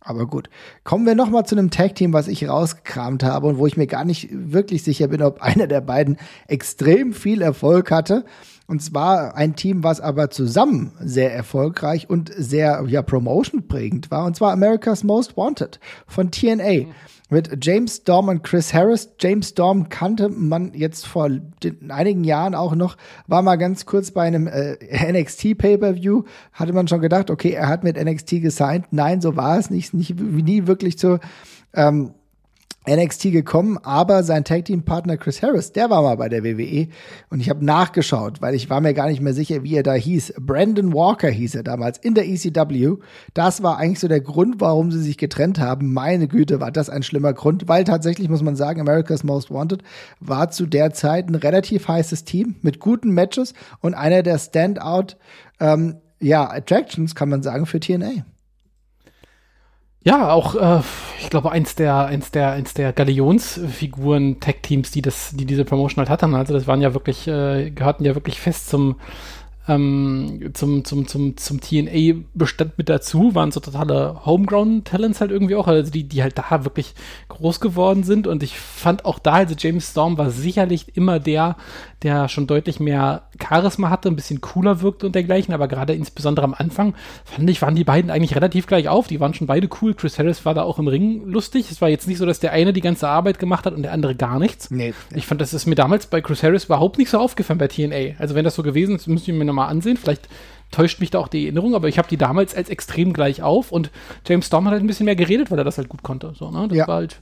Aber gut. Kommen wir noch mal zu einem Tag-Team, was ich rausgekramt habe und wo ich mir gar nicht wirklich sicher bin, ob einer der beiden extrem viel Erfolg hatte. Und zwar ein Team, was aber zusammen sehr erfolgreich und sehr ja, promotion-prägend war. Und zwar America's Most Wanted von TNA. Mit James Storm und Chris Harris. James Storm kannte man jetzt vor einigen Jahren auch noch, war mal ganz kurz bei einem äh, NXT Pay-Per-View, hatte man schon gedacht, okay, er hat mit NXT gesigned. Nein, so war es nicht, nicht nie wirklich zur ähm, NXT gekommen, aber sein Tag Team Partner Chris Harris, der war mal bei der WWE und ich habe nachgeschaut, weil ich war mir gar nicht mehr sicher, wie er da hieß. Brandon Walker hieß er damals in der ECW. Das war eigentlich so der Grund, warum sie sich getrennt haben. Meine Güte, war das ein schlimmer Grund, weil tatsächlich muss man sagen, America's Most Wanted war zu der Zeit ein relativ heißes Team mit guten Matches und einer der Standout ähm, ja, Attractions kann man sagen für TNA. Ja, auch, äh, ich glaube, eins der, eins der, eins der Galionsfiguren Tech-Teams, die das, die diese Promotion halt hatten. Also das waren ja wirklich, äh, gehörten ja wirklich fest zum, ähm, zum, zum, zum, zum TNA-Bestand mit dazu, waren so totale Homegrown-Talents halt irgendwie auch, also die, die halt da wirklich groß geworden sind. Und ich fand auch da, also James Storm war sicherlich immer der, der schon deutlich mehr Charisma hatte, ein bisschen cooler wirkte und dergleichen, aber gerade insbesondere am Anfang, fand ich, waren die beiden eigentlich relativ gleich auf, die waren schon beide cool, Chris Harris war da auch im Ring lustig, es war jetzt nicht so, dass der eine die ganze Arbeit gemacht hat und der andere gar nichts. Nee. Ich fand, das ist mir damals bei Chris Harris überhaupt nicht so aufgefallen bei TNA, also wenn das so gewesen ist, müsste ich mir nochmal ansehen. Vielleicht täuscht mich da auch die Erinnerung, aber ich habe die damals als extrem gleich auf und James Storm hat halt ein bisschen mehr geredet, weil er das halt gut konnte. So, ne? Das ja. war halt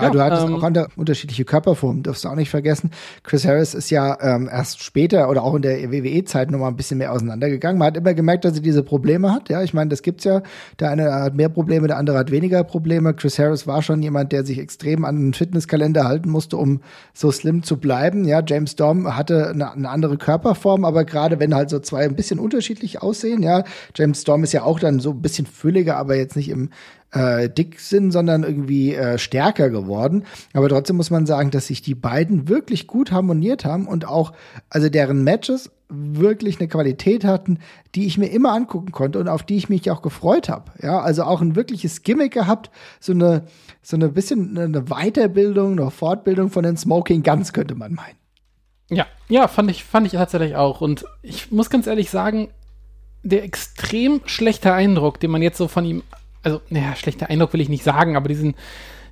ja, du hattest ähm, auch andere, unterschiedliche Körperformen, darfst du auch nicht vergessen. Chris Harris ist ja ähm, erst später oder auch in der WWE-Zeit nochmal ein bisschen mehr auseinandergegangen. Man hat immer gemerkt, dass er diese Probleme hat. Ja, ich meine, das gibt's ja. Der eine hat mehr Probleme, der andere hat weniger Probleme. Chris Harris war schon jemand, der sich extrem an den Fitnesskalender halten musste, um so slim zu bleiben. Ja, James Storm hatte eine, eine andere Körperform, aber gerade wenn halt so zwei ein bisschen unterschiedlich aussehen, ja, James Storm ist ja auch dann so ein bisschen fülliger, aber jetzt nicht im äh, dick sind, sondern irgendwie äh, stärker geworden. Aber trotzdem muss man sagen, dass sich die beiden wirklich gut harmoniert haben und auch, also deren Matches wirklich eine Qualität hatten, die ich mir immer angucken konnte und auf die ich mich auch gefreut habe. Ja, also auch ein wirkliches Gimmick gehabt, so eine so eine bisschen eine Weiterbildung, eine Fortbildung von den Smoking Guns könnte man meinen. Ja, ja, fand ich fand ich tatsächlich auch und ich muss ganz ehrlich sagen, der extrem schlechte Eindruck, den man jetzt so von ihm also, naja, schlechter Eindruck will ich nicht sagen, aber diesen,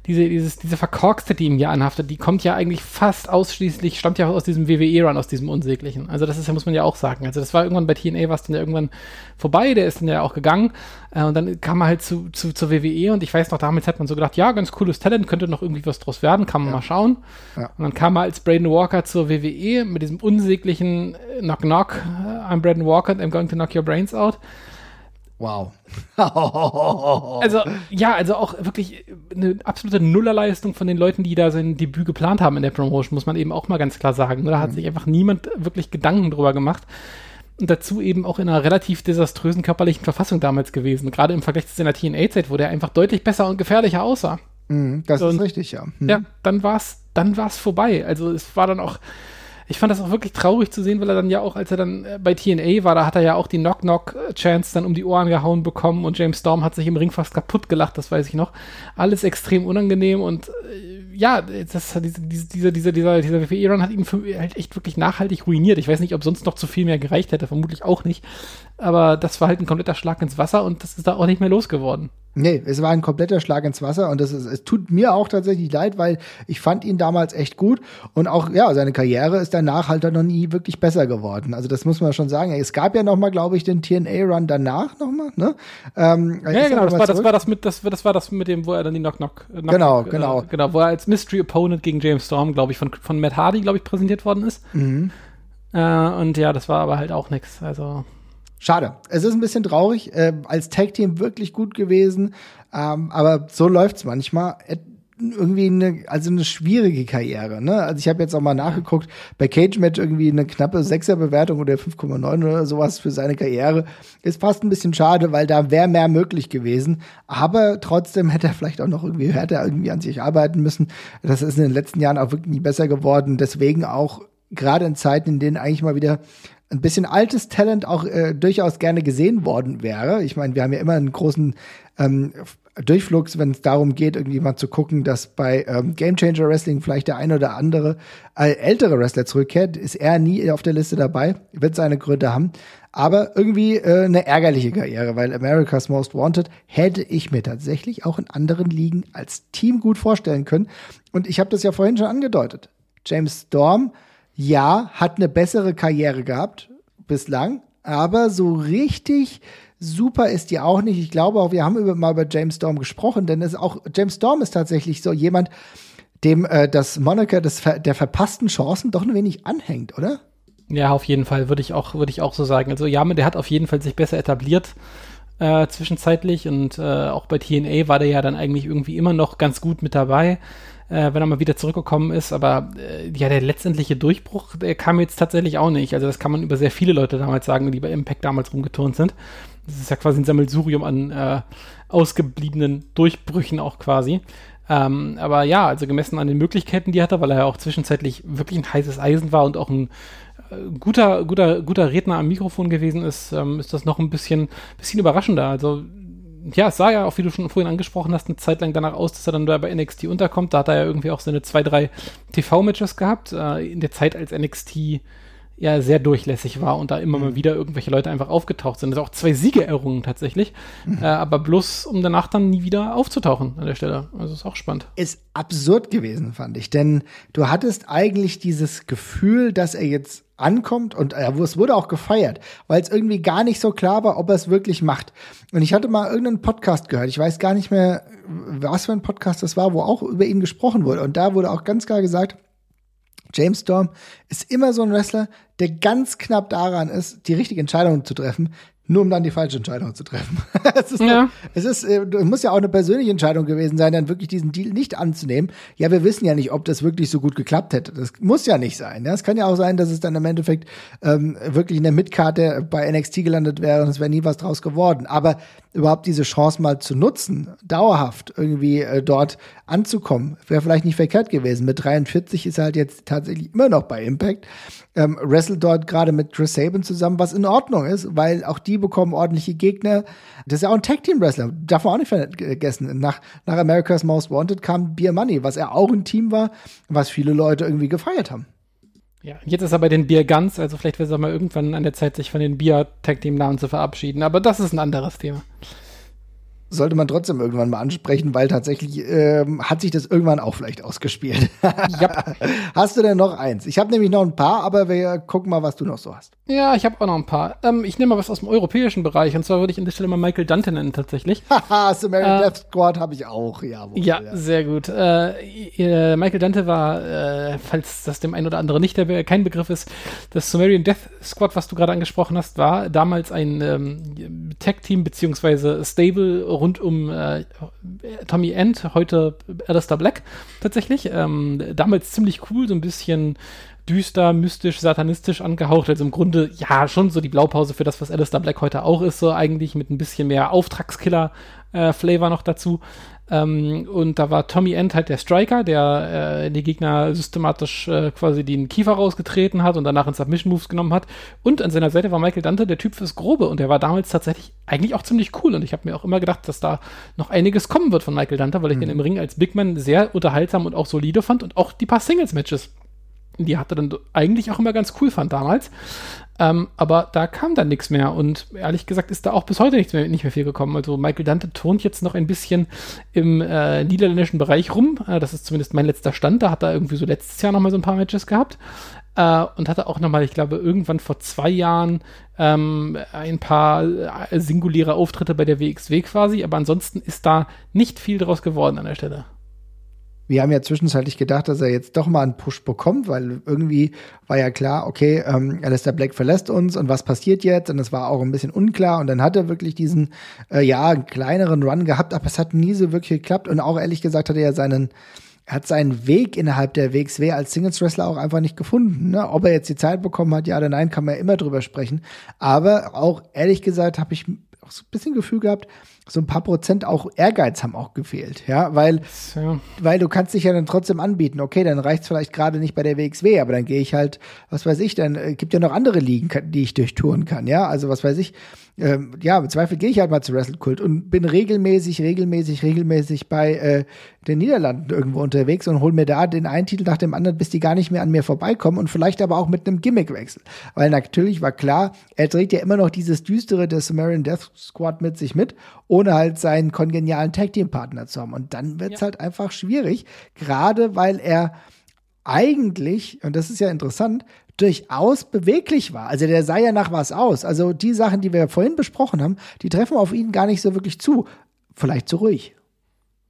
diese, dieses, diese Verkorkste, die ihm hier anhaftet, die kommt ja eigentlich fast ausschließlich, stammt ja aus diesem WWE-Run, aus diesem Unsäglichen. Also das ist muss man ja auch sagen. Also das war irgendwann bei TNA, war es dann ja irgendwann vorbei, der ist dann ja auch gegangen äh, und dann kam er halt zu, zu, zur WWE und ich weiß noch, damals hat man so gedacht, ja, ganz cooles Talent, könnte noch irgendwie was draus werden, kann man ja. mal schauen. Ja. Und dann kam er als Braden Walker zur WWE mit diesem unsäglichen äh, Knock-Knock, äh, I'm Braden Walker and I'm going to knock your brains out. Wow. also, ja, also auch wirklich eine absolute Nullerleistung von den Leuten, die da sein Debüt geplant haben in der Promotion, muss man eben auch mal ganz klar sagen. Da hat mhm. sich einfach niemand wirklich Gedanken drüber gemacht. Und dazu eben auch in einer relativ desaströsen körperlichen Verfassung damals gewesen. Gerade im Vergleich zu seiner TNA-Zeit, wo der einfach deutlich besser und gefährlicher aussah. Mhm, das und, ist richtig, ja. Mhm. Ja, dann war es dann war's vorbei. Also es war dann auch ich fand das auch wirklich traurig zu sehen, weil er dann ja auch, als er dann äh, bei TNA war, da hat er ja auch die Knock-Knock-Chance dann um die Ohren gehauen bekommen und James Storm hat sich im Ring fast kaputt gelacht, das weiß ich noch. Alles extrem unangenehm und äh, ja, das, diese, dieser, dieser, dieser, dieser WWE-Run hat ihn halt echt wirklich nachhaltig ruiniert. Ich weiß nicht, ob sonst noch zu viel mehr gereicht hätte, vermutlich auch nicht. Aber das war halt ein kompletter Schlag ins Wasser und das ist da auch nicht mehr losgeworden. Nee, es war ein kompletter Schlag ins Wasser und das ist, es tut mir auch tatsächlich leid, weil ich fand ihn damals echt gut und auch, ja, seine Karriere ist danach halt dann noch nie wirklich besser geworden. Also das muss man schon sagen. Es gab ja noch mal, glaube ich, den TNA-Run danach noch mal, ne? Ähm, ja, genau, das war, das war das mit, das, das war das mit dem, wo er dann die Knock Knock, Knock genau, äh, genau, genau, wo er als Mystery Opponent gegen James Storm, glaube ich, von, von Matt Hardy, glaube ich, präsentiert worden ist. Mhm. Äh, und ja, das war aber halt auch nix. Also Schade. Es ist ein bisschen traurig. Äh, als Tag-Team wirklich gut gewesen. Ähm, aber so läuft's manchmal. irgendwie eine, also eine schwierige Karriere. Ne? Also ich habe jetzt auch mal nachgeguckt, bei Cage Match irgendwie eine knappe 6er Bewertung oder 5,9 oder sowas für seine Karriere. Ist fast ein bisschen schade, weil da wäre mehr möglich gewesen. Aber trotzdem hätte er vielleicht auch noch irgendwie, hätte er irgendwie an sich arbeiten müssen. Das ist in den letzten Jahren auch wirklich nie besser geworden. Deswegen auch gerade in Zeiten, in denen eigentlich mal wieder ein bisschen altes Talent auch äh, durchaus gerne gesehen worden wäre. Ich meine, wir haben ja immer einen großen ähm, Durchflugs, wenn es darum geht, irgendwie mal zu gucken, dass bei ähm, Game Changer Wrestling vielleicht der ein oder andere äh, ältere Wrestler zurückkehrt, ist er nie auf der Liste dabei, wird seine Gründe haben. Aber irgendwie äh, eine ärgerliche Karriere, weil America's Most Wanted hätte ich mir tatsächlich auch in anderen Ligen als Team gut vorstellen können. Und ich habe das ja vorhin schon angedeutet. James Storm, ja, hat eine bessere Karriere gehabt bislang, aber so richtig super ist die auch nicht. Ich glaube auch, wir haben über, mal über James Storm gesprochen, denn es auch James Storm ist tatsächlich so jemand, dem äh, das Moniker des, der verpassten Chancen doch ein wenig anhängt, oder? Ja, auf jeden Fall, würde ich auch, würde ich auch so sagen. Also ja, der hat auf jeden Fall sich besser etabliert äh, zwischenzeitlich und äh, auch bei TNA war der ja dann eigentlich irgendwie immer noch ganz gut mit dabei, äh, wenn er mal wieder zurückgekommen ist. Aber äh, ja, der letztendliche Durchbruch, der kam jetzt tatsächlich auch nicht. Also das kann man über sehr viele Leute damals sagen, die bei Impact damals rumgeturnt sind. Das ist ja quasi ein Sammelsurium an äh, ausgebliebenen Durchbrüchen auch quasi. Ähm, aber ja, also gemessen an den Möglichkeiten, die er hatte, weil er ja auch zwischenzeitlich wirklich ein heißes Eisen war und auch ein äh, guter, guter, guter Redner am Mikrofon gewesen ist, ähm, ist das noch ein bisschen, bisschen überraschender. Also ja, es sah ja auch, wie du schon vorhin angesprochen hast, eine Zeit lang danach aus, dass er dann da bei NXT unterkommt. Da hat er ja irgendwie auch seine zwei, drei TV-Matches gehabt. Äh, in der Zeit, als NXT ja sehr durchlässig war und da immer mhm. mal wieder irgendwelche Leute einfach aufgetaucht sind. Das sind auch zwei Siege errungen tatsächlich, mhm. äh, aber bloß um danach dann nie wieder aufzutauchen an der Stelle. Also ist auch spannend. Ist absurd gewesen, fand ich, denn du hattest eigentlich dieses Gefühl, dass er jetzt ankommt und äh, es wurde auch gefeiert, weil es irgendwie gar nicht so klar war, ob er es wirklich macht. Und ich hatte mal irgendeinen Podcast gehört, ich weiß gar nicht mehr, was für ein Podcast das war, wo auch über ihn gesprochen wurde und da wurde auch ganz klar gesagt, James Storm ist immer so ein Wrestler, der ganz knapp daran ist, die richtige Entscheidung zu treffen, nur um dann die falsche Entscheidung zu treffen. es ist, ja. es ist, äh, muss ja auch eine persönliche Entscheidung gewesen sein, dann wirklich diesen Deal nicht anzunehmen. Ja, wir wissen ja nicht, ob das wirklich so gut geklappt hätte. Das muss ja nicht sein. Ja, es kann ja auch sein, dass es dann im Endeffekt ähm, wirklich in der Mitkarte bei NXT gelandet wäre und es wäre nie was draus geworden. Aber überhaupt diese Chance mal zu nutzen, dauerhaft irgendwie äh, dort anzukommen, wäre vielleicht nicht verkehrt gewesen. Mit 43 ist er halt jetzt tatsächlich immer noch bei Impact ähm, wrestelt dort gerade mit Chris Sabin zusammen, was in Ordnung ist, weil auch die bekommen ordentliche Gegner. Das ist ja auch ein Tag-Team-Wrestler, darf man auch nicht vergessen. Nach, nach America's Most Wanted kam Beer Money, was er auch ein Team war, was viele Leute irgendwie gefeiert haben. Ja, jetzt ist er bei den Beer Guns, also vielleicht wäre es auch mal irgendwann an der Zeit, sich von den Bier-Tag-Team-Namen zu verabschieden, aber das ist ein anderes Thema sollte man trotzdem irgendwann mal ansprechen, weil tatsächlich ähm, hat sich das irgendwann auch vielleicht ausgespielt. ja. Hast du denn noch eins? Ich habe nämlich noch ein paar, aber wir gucken mal, was du noch so hast. Ja, ich habe auch noch ein paar. Ähm, ich nehme mal was aus dem europäischen Bereich und zwar würde ich an der Stelle mal Michael Dante nennen tatsächlich. Haha, Samaritan äh, Death Squad habe ich auch, jawohl, ja. Ja, sehr gut. Äh, Michael Dante war, äh, falls das dem einen oder anderen nicht der, kein Begriff ist, das Sumerian Death Squad, was du gerade angesprochen hast, war damals ein ähm, Tag-Team beziehungsweise Stable rund um äh, Tommy End, heute Alistair Black tatsächlich. Ähm, damals ziemlich cool, so ein bisschen düster, mystisch, satanistisch angehaucht. Also im Grunde ja schon so die Blaupause für das, was Alistair Black heute auch ist, so eigentlich mit ein bisschen mehr Auftragskiller-Flavor äh, noch dazu. Ähm, und da war Tommy End halt der Striker, der äh, die Gegner systematisch äh, quasi den Kiefer rausgetreten hat und danach in Submission Moves genommen hat. Und an seiner Seite war Michael Dante der Typ fürs Grobe und der war damals tatsächlich eigentlich auch ziemlich cool. Und ich habe mir auch immer gedacht, dass da noch einiges kommen wird von Michael Dante, weil ich mhm. den im Ring als Big Man sehr unterhaltsam und auch solide fand und auch die paar Singles-Matches die hatte dann eigentlich auch immer ganz cool fand damals. Ähm, aber da kam dann nichts mehr und ehrlich gesagt ist da auch bis heute nichts mehr, nicht mehr viel gekommen. Also Michael Dante turnt jetzt noch ein bisschen im äh, niederländischen Bereich rum. Äh, das ist zumindest mein letzter Stand. Da hat er irgendwie so letztes Jahr nochmal so ein paar Matches gehabt. Äh, und hatte auch nochmal, ich glaube, irgendwann vor zwei Jahren ähm, ein paar äh, singuläre Auftritte bei der WXW quasi. Aber ansonsten ist da nicht viel draus geworden an der Stelle wir haben ja zwischenzeitlich gedacht, dass er jetzt doch mal einen Push bekommt, weil irgendwie war ja klar, okay, ähm, Alistair Black verlässt uns und was passiert jetzt? Und es war auch ein bisschen unklar und dann hat er wirklich diesen, äh, ja, kleineren Run gehabt, aber es hat nie so wirklich geklappt und auch ehrlich gesagt hat er ja seinen, er hat seinen Weg innerhalb der WXW als Singles Wrestler auch einfach nicht gefunden. Ne? Ob er jetzt die Zeit bekommen hat, ja oder nein, kann man ja immer drüber sprechen. Aber auch ehrlich gesagt habe ich auch so ein bisschen Gefühl gehabt, so ein paar Prozent auch Ehrgeiz haben auch gefehlt, ja, weil, Ja. weil du kannst dich ja dann trotzdem anbieten. Okay, dann reicht's vielleicht gerade nicht bei der WXW, aber dann gehe ich halt, was weiß ich, dann äh, gibt ja noch andere Ligen, die ich durchtouren kann, ja, also was weiß ich, ähm, ja, im Zweifel gehe ich halt mal zu Wrestle Kult und bin regelmäßig, regelmäßig, regelmäßig bei äh, den Niederlanden irgendwo unterwegs und hol mir da den einen Titel nach dem anderen, bis die gar nicht mehr an mir vorbeikommen und vielleicht aber auch mit einem Gimmickwechsel. Weil natürlich war klar, er trägt ja immer noch dieses düstere des Sumerian Death Squad mit sich mit, ohne halt seinen kongenialen Tag Team Partner zu haben. Und dann wird's halt einfach schwierig, gerade weil er eigentlich, und das ist ja interessant, durchaus beweglich war. Also der sah ja nach was aus. Also die Sachen, die wir vorhin besprochen haben, die treffen auf ihn gar nicht so wirklich zu. Vielleicht zu ruhig.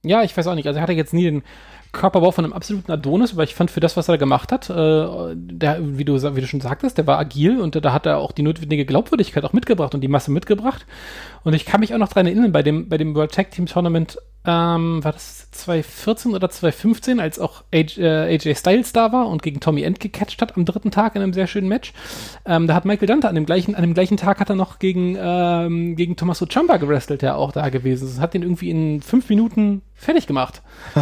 Ja, ich weiß auch nicht. Also er hatte jetzt nie den Körperbau von einem absoluten Adonis, aber ich fand für das, was er gemacht hat, äh, der, wie du, wie du schon sagtest, der war agil und da hat er auch die notwendige Glaubwürdigkeit auch mitgebracht und die Masse mitgebracht. Und ich kann mich auch noch dran erinnern, bei dem, bei dem World Tag Team Tournament, ähm, war das 2014 oder 2015, als auch AJ, äh, AJ Styles da war und gegen Tommy End gecatcht hat am dritten Tag in einem sehr schönen Match. Ähm, da hat Michael Dante an dem gleichen, an dem gleichen Tag hat er noch gegen, ähm, gegen Tommaso Ciampa gewrestelt, der auch da gewesen ist. Hat den irgendwie in fünf Minuten fertig gemacht.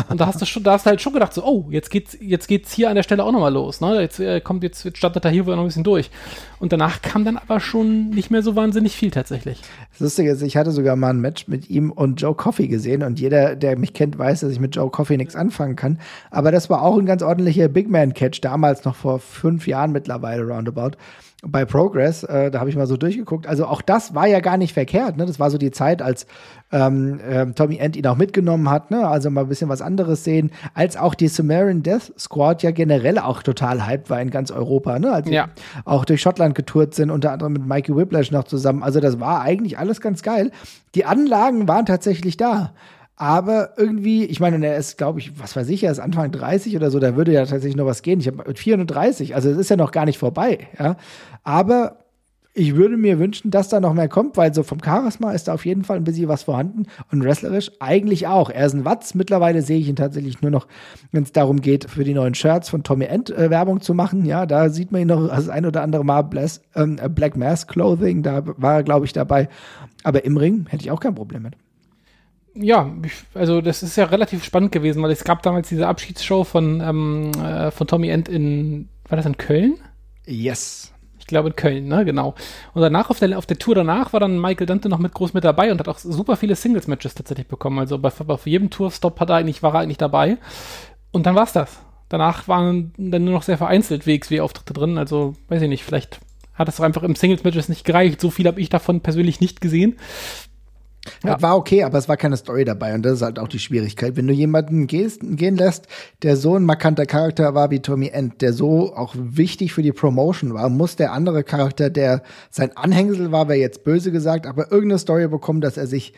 Und da hast du schon, da hast du halt schon gedacht, so, oh, jetzt geht's, jetzt geht's hier an der Stelle auch nochmal los, ne? Jetzt äh, kommt, jetzt, jetzt startet er hier wohl noch ein bisschen durch. Und danach kam dann aber schon nicht mehr so wahnsinnig viel tatsächlich. Das Lustige ist, ich hatte sogar mal ein Match mit ihm und Joe Coffey gesehen und jeder, der mich kennt, weiß, dass ich mit Joe Coffey nichts anfangen kann. Aber das war auch ein ganz ordentlicher Big Man Catch, damals noch vor fünf Jahren mittlerweile roundabout. Bei Progress, äh, da habe ich mal so durchgeguckt. Also auch das war ja gar nicht verkehrt. Ne? Das war so die Zeit, als ähm, ähm, Tommy End ihn auch mitgenommen hat. Ne? Also mal ein bisschen was anderes sehen. Als auch die Sumerian Death Squad ja generell auch total hyped war in ganz Europa. Ne? Als Ja. auch durch Schottland getourt sind, unter anderem mit Mikey Whiplash noch zusammen. Also das war eigentlich alles ganz geil. Die Anlagen waren tatsächlich da. Aber irgendwie, ich meine, er ist, glaube ich, was weiß ich, er ist Anfang 30 oder so, da würde ja tatsächlich noch was gehen. Ich habe mit 34, also es ist ja noch gar nicht vorbei, ja. Aber ich würde mir wünschen, dass da noch mehr kommt, weil so vom Charisma ist da auf jeden Fall ein bisschen was vorhanden und wrestlerisch eigentlich auch. Er ist ein Watz. Mittlerweile sehe ich ihn tatsächlich nur noch, wenn es darum geht, für die neuen Shirts von Tommy End äh, Werbung zu machen. Ja, da sieht man ihn noch das ein oder andere Mal Bless, ähm, äh, Black Mass Clothing, da war er, glaube ich, dabei. Aber im Ring hätte ich auch kein Problem mit. Ja, also das ist ja relativ spannend gewesen, weil es gab damals diese Abschiedsshow von, ähm, äh, von Tommy End in, war das in Köln? Yes. Ich glaube in Köln, ne, genau. Und danach auf der, auf der Tour danach war dann Michael Dante noch mit groß mit dabei und hat auch super viele Singles-Matches tatsächlich bekommen. Also bei, bei jedem Tourstop hat er eigentlich, war er eigentlich dabei. Und dann war's das. Danach waren dann nur noch sehr vereinzelt WXW-Auftritte drin. Also, weiß ich nicht, vielleicht hat es doch einfach im Singles-Matches nicht gereicht. So viel habe ich davon persönlich nicht gesehen. Ja. Das war okay, aber es war keine Story dabei und das ist halt auch die Schwierigkeit. Wenn du jemanden gehen lässt, der so ein markanter Charakter war wie Tommy End, der so auch wichtig für die Promotion war, muss der andere Charakter, der sein Anhängsel war, wäre jetzt böse gesagt, aber irgendeine Story bekommen, dass er sich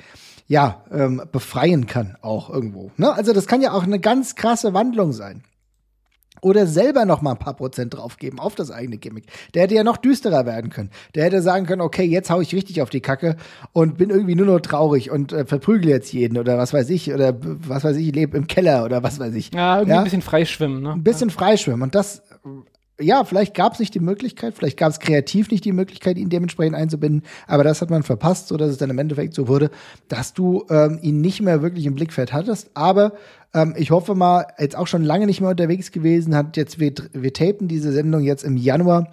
ja ähm, befreien kann auch irgendwo. Ne? Also das kann ja auch eine ganz krasse Wandlung sein. Oder selber noch mal ein paar Prozent draufgeben auf das eigene Gimmick. Der hätte ja noch düsterer werden können. Der hätte sagen können, okay, jetzt hau ich richtig auf die Kacke und bin irgendwie nur noch traurig und äh, verprügel jetzt jeden oder was weiß ich oder was weiß ich, lebe im Keller oder was weiß ich. Ja, irgendwie Ja? ein bisschen freischwimmen, ne? Ein bisschen freischwimmen. Und das, ja, vielleicht gab es nicht die Möglichkeit, vielleicht gab es kreativ nicht die Möglichkeit, ihn dementsprechend einzubinden, aber das hat man verpasst, so dass es dann im Endeffekt so wurde, dass du ähm, ihn nicht mehr wirklich im Blickfeld hattest. Aber ähm, ich hoffe mal, jetzt auch schon lange nicht mehr unterwegs gewesen, hat jetzt, wir, wir tapen diese Sendung jetzt im Januar,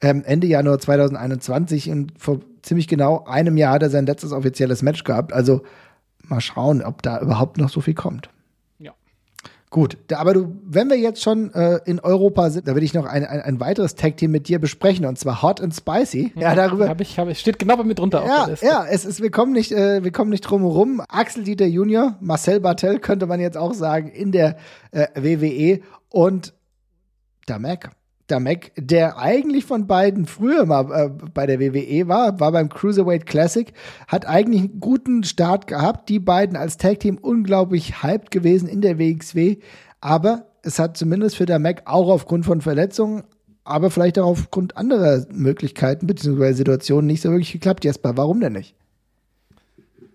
ähm, Ende Januar 2021 und vor ziemlich genau einem Jahr hat er sein letztes offizielles Match gehabt. Also mal schauen, ob da überhaupt noch so viel kommt. Gut, da, aber du, wenn wir jetzt schon äh, in Europa sind, da will ich noch ein, ein, ein weiteres Tag-Team mit dir besprechen und zwar Hot and Spicy. Ja, darüber. Habe ich, habe ich, steht genau bei mir drunter auf Ja, der Liste. ja, es ist, wir kommen nicht, äh, wir kommen nicht drum herum. Axel Dieter Junior, Marcel Bartel könnte man jetzt auch sagen in der äh, WWE und Damek. Damek, der eigentlich von beiden früher mal äh, bei der WWE war, war beim Cruiserweight Classic, hat eigentlich einen guten Start gehabt. Die beiden als Tag Team unglaublich hyped gewesen in der WXW, aber es hat zumindest für Damek auch aufgrund von Verletzungen aber vielleicht auch aufgrund anderer Möglichkeiten bzw. Situationen nicht so wirklich geklappt. Jesper, warum denn nicht?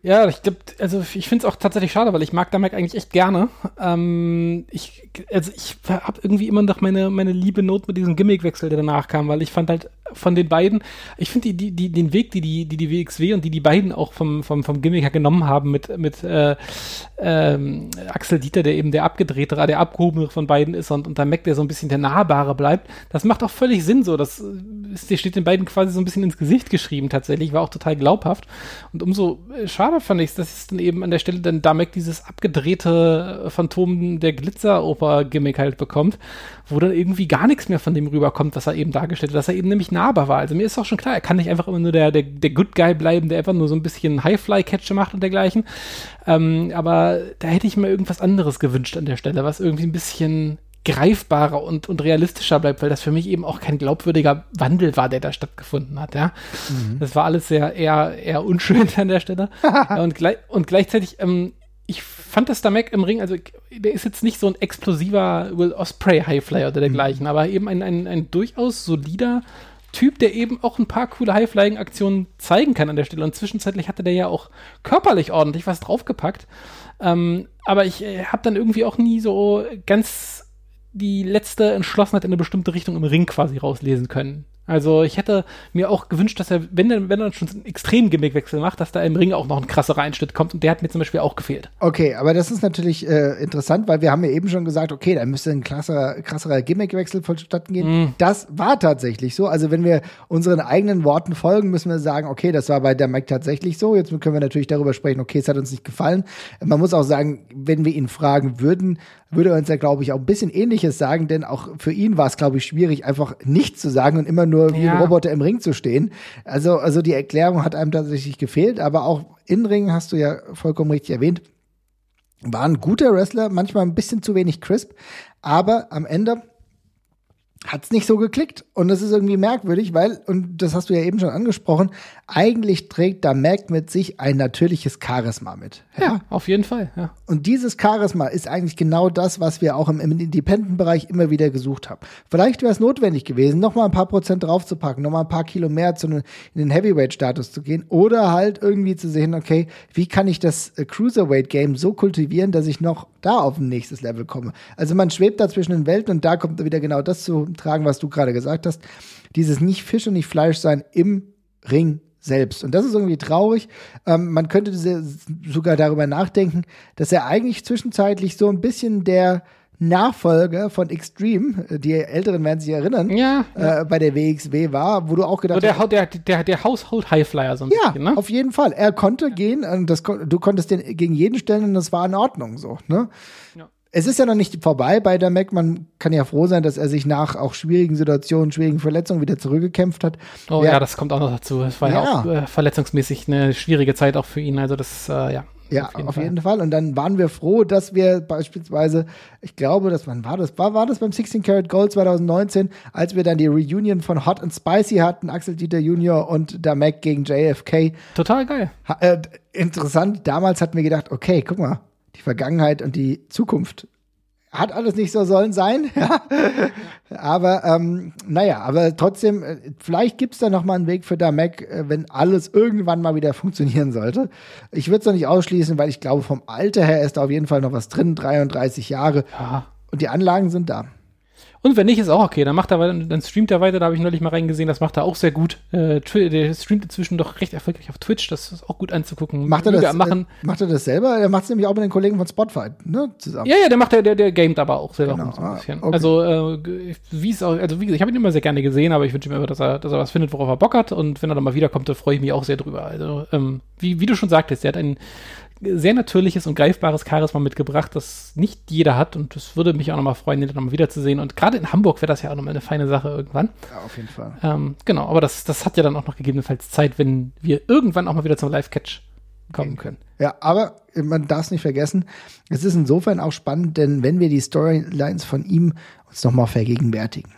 Ja, ich glaube, also ich finde es auch tatsächlich schade, weil ich mag Damek eigentlich echt gerne. Ähm, ich, also ich habe irgendwie immer noch meine, meine liebe Not mit diesem Gimmickwechsel, der danach kam, weil ich fand halt von den beiden. Ich finde die, die, die, den Weg, die die, die, die WXW und die die beiden auch vom, vom, vom Gimmick her genommen haben mit, mit äh, ähm, Axel Dieter, der eben der abgedrehte, der abgehobene von beiden ist und, und der Mac, der so ein bisschen der Nahbare bleibt, das macht auch völlig Sinn so. Das ist, der steht den beiden quasi so ein bisschen ins Gesicht geschrieben tatsächlich, war auch total glaubhaft. Und umso äh, schade fand ich es, dass es dann eben an der Stelle dann Damek dieses abgedrehte Phantom der Glitzeroper-Gimmick halt bekommt, wo dann irgendwie gar nichts mehr von dem rüberkommt, was er eben dargestellt hat, dass er eben nämlich nahbar war. Also mir ist auch schon klar, er kann nicht einfach immer nur der, der, der Good Guy bleiben, der einfach nur so ein bisschen Highfly-Catcher macht und dergleichen. Ähm, aber da hätte ich mir irgendwas anderes gewünscht an der Stelle, was irgendwie ein bisschen greifbarer und, und realistischer bleibt, weil das für mich eben auch kein glaubwürdiger Wandel war, der da stattgefunden hat, ja. Mhm. Das war alles sehr eher, eher unschön an der Stelle. und, gleich, und gleichzeitig, ähm, ich fand das Damek im Ring, also der ist jetzt nicht so ein explosiver Will Osprey Highflyer oder dergleichen, mhm. aber eben ein, ein, ein durchaus solider Typ, der eben auch ein paar coole Highflying-Aktionen zeigen kann an der Stelle. Und zwischenzeitlich hatte der ja auch körperlich ordentlich was draufgepackt. Ähm, aber ich äh, habe dann irgendwie auch nie so ganz die letzte Entschlossenheit in eine bestimmte Richtung im Ring quasi rauslesen können. Also ich hätte mir auch gewünscht, dass er, wenn er, wenn er schon einen extremen Gimmickwechsel macht, dass da im Ring auch noch ein krasserer Einschnitt kommt und der hat mir zum Beispiel auch gefehlt. Okay, aber das ist natürlich äh, interessant, weil wir haben ja eben schon gesagt, okay, da müsste ein krasser, krasserer Gimmickwechsel vonstatten gehen. Mm. Das war tatsächlich so. Also wenn wir unseren eigenen Worten folgen, müssen wir sagen, okay, das war bei der Mike tatsächlich so. Jetzt können wir natürlich darüber sprechen, okay, es hat uns nicht gefallen. Man muss auch sagen, wenn wir ihn fragen würden, würde er uns ja, glaube ich, auch ein bisschen Ähnliches sagen, denn auch für ihn war es, glaube ich, schwierig, einfach nichts zu sagen und immer nur wie ja. ein Roboter im Ring zu stehen. Also, also die Erklärung hat einem tatsächlich gefehlt, aber auch in Ring hast du ja vollkommen richtig erwähnt, war ein guter Wrestler, manchmal ein bisschen zu wenig crisp, aber am Ende hat's nicht so geklickt. Und das ist irgendwie merkwürdig, weil, und das hast du ja eben schon angesprochen, eigentlich trägt da Mac mit sich ein natürliches Charisma mit. Ja, ja auf jeden Fall, ja. Und dieses Charisma ist eigentlich genau das, was wir auch im, im Independent-Bereich immer wieder gesucht haben. Vielleicht wäre es notwendig gewesen, noch mal ein paar Prozent draufzupacken, noch mal ein paar Kilo mehr zu, in den Heavyweight-Status zu gehen oder halt irgendwie zu sehen, okay, wie kann ich das äh, Cruiserweight-Game so kultivieren, dass ich noch da auf ein nächstes Level komme. Also man schwebt da zwischen den Welten und da kommt wieder genau das zu tragen, was du gerade gesagt hast. Dieses nicht Fisch und nicht Fleisch sein im Ring selbst. Und das ist irgendwie traurig. Ähm, man könnte sogar darüber nachdenken, dass er eigentlich zwischenzeitlich so ein bisschen der Nachfolger von Extreme, die Älteren werden sich erinnern, ja, ja. Äh, bei der WXW war, wo du auch gedacht hast. Der, der, der, der Household Highflyer so ein ja, bisschen, ne? auf jeden Fall. Er konnte ja. gehen und das, du konntest den gegen jeden stellen und das war in Ordnung so, ne? Ja. Es ist ja noch nicht vorbei bei der Mac. Man kann ja froh sein, dass er sich nach auch schwierigen Situationen, schwierigen Verletzungen wieder zurückgekämpft hat. Oh ja, ja das kommt auch noch dazu. Es war ja, auch äh, verletzungsmäßig eine schwierige Zeit auch für ihn. Also das, äh, ja. Ja, auf jeden, auf jeden Fall. Und dann waren wir froh, dass wir beispielsweise, ich glaube, das wann war das? War, war das beim 16 Karat Gold 2019, als wir dann die Reunion von Hot and Spicy hatten, Axel Dieter Junior und der Mac gegen JFK. Total geil. Ha, äh, interessant, damals hatten wir gedacht, okay, guck mal, die Vergangenheit und die Zukunft hat alles nicht so sollen sein, ja. aber ähm, naja, aber trotzdem, äh, vielleicht gibt's da noch mal einen Weg für da Mac, äh, wenn alles irgendwann mal wieder funktionieren sollte. Ich würde es noch nicht ausschließen, weil ich glaube, vom Alter her ist da auf jeden Fall noch was drin, 33 Jahre. Ja. Und die Anlagen sind da. Und wenn nicht, ist auch okay. Dann macht er weiter, dann streamt er weiter. Da habe ich neulich mal reingesehen. Das macht er auch sehr gut. Äh, der streamt inzwischen doch recht erfolgreich auf Twitch. Das ist auch gut anzugucken. Macht er das. Äh, macht er das selber? Er macht es nämlich auch mit den Kollegen von Spotify, ne? Zusammen. Ja, ja, der macht der, der, der gamet aber auch selber genau. so ein bisschen. Ah, okay. Also, äh, wie es auch, also wie gesagt, ich habe ihn immer sehr gerne gesehen, aber ich wünsche mir immer, dass er, dass er was findet, worauf er Bock hat. Und wenn er dann mal wiederkommt, da freue ich mich auch sehr drüber. Also, ähm, wie, wie du schon sagtest, er hat einen sehr natürliches und greifbares Charisma mitgebracht, das nicht jeder hat. Und das würde mich auch nochmal freuen, den nochmal wiederzusehen. Und gerade in Hamburg wäre das ja auch nochmal eine feine Sache irgendwann. Ja, auf jeden Fall. Ähm, genau, aber das, das hat ja dann auch noch gegebenenfalls Zeit, wenn wir irgendwann auch mal wieder zum Live-Catch kommen können. Ja, aber man darf es nicht vergessen, es ist insofern auch spannend, denn wenn wir die Storylines von ihm uns nochmal vergegenwärtigen,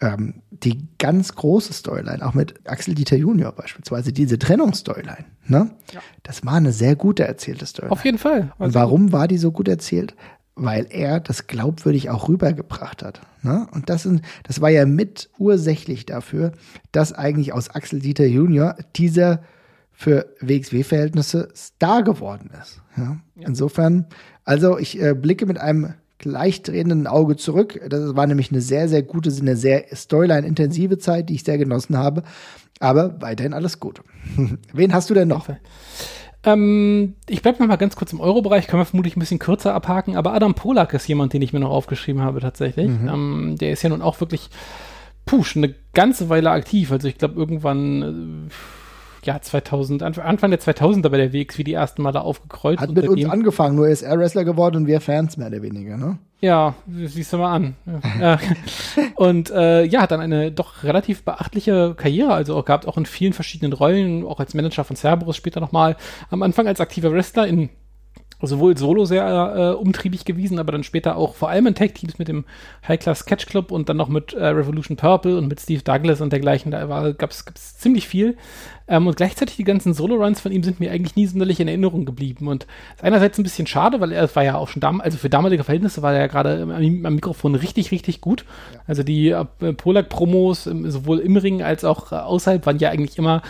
ähm, die ganz große Storyline, auch mit Axel Dieter Junior beispielsweise, diese Trennungsstoryline, ne? Ja. Das war eine sehr gute erzählte Storyline. Auf jeden Fall. Also Und warum war die so gut erzählt? Weil er das glaubwürdig auch rübergebracht hat. Ne? Und das, sind, das war ja mit ursächlich dafür, dass eigentlich aus Axel Dieter Junior dieser für WXW-Verhältnisse Star geworden ist. Ja? Ja. Insofern, also ich äh, blicke mit einem leicht drehenden Auge zurück. Das war nämlich eine sehr, sehr gute, eine sehr Storyline-intensive Zeit, die ich sehr genossen habe. Aber weiterhin alles gut. Wen hast du denn noch? Ähm, ich bleibe mal ganz kurz im Euro-Bereich, können wir vermutlich ein bisschen kürzer abhaken, aber Adam Polak ist jemand, den ich mir noch aufgeschrieben habe tatsächlich. Mhm. Ähm, der ist ja nun auch wirklich, puh, schon eine ganze Weile aktiv. Also ich glaube irgendwann äh, ja, 2000, Anfang der 2000er bei der WX wie die ersten Mal da aufgekreuzt. Hat mit uns angefangen, nur ist er Wrestler geworden und wir Fans mehr oder weniger, ne? Ja, siehst du mal an. Ja. und äh, ja, hat dann eine doch relativ beachtliche Karriere, also gab auch in vielen verschiedenen Rollen, auch als Manager von Cerberus später nochmal, am Anfang als aktiver Wrestler in sowohl solo sehr äh, umtriebig gewesen, aber dann später auch vor allem in Tag-Teams mit dem High Class Catch Club und dann noch mit äh, Revolution Purple und mit Steve Douglas und dergleichen. Da gab es ziemlich viel. Ähm, und gleichzeitig die ganzen Solo-Runs von ihm sind mir eigentlich nie sonderlich in Erinnerung geblieben. Und ist einerseits ein bisschen schade, weil er war ja auch schon damals, also für damalige Verhältnisse war er ja gerade am, am, Mikrofon richtig, richtig gut. Ja. Also die äh, Polak-Promos sowohl im Ring als auch äh, außerhalb waren ja eigentlich immer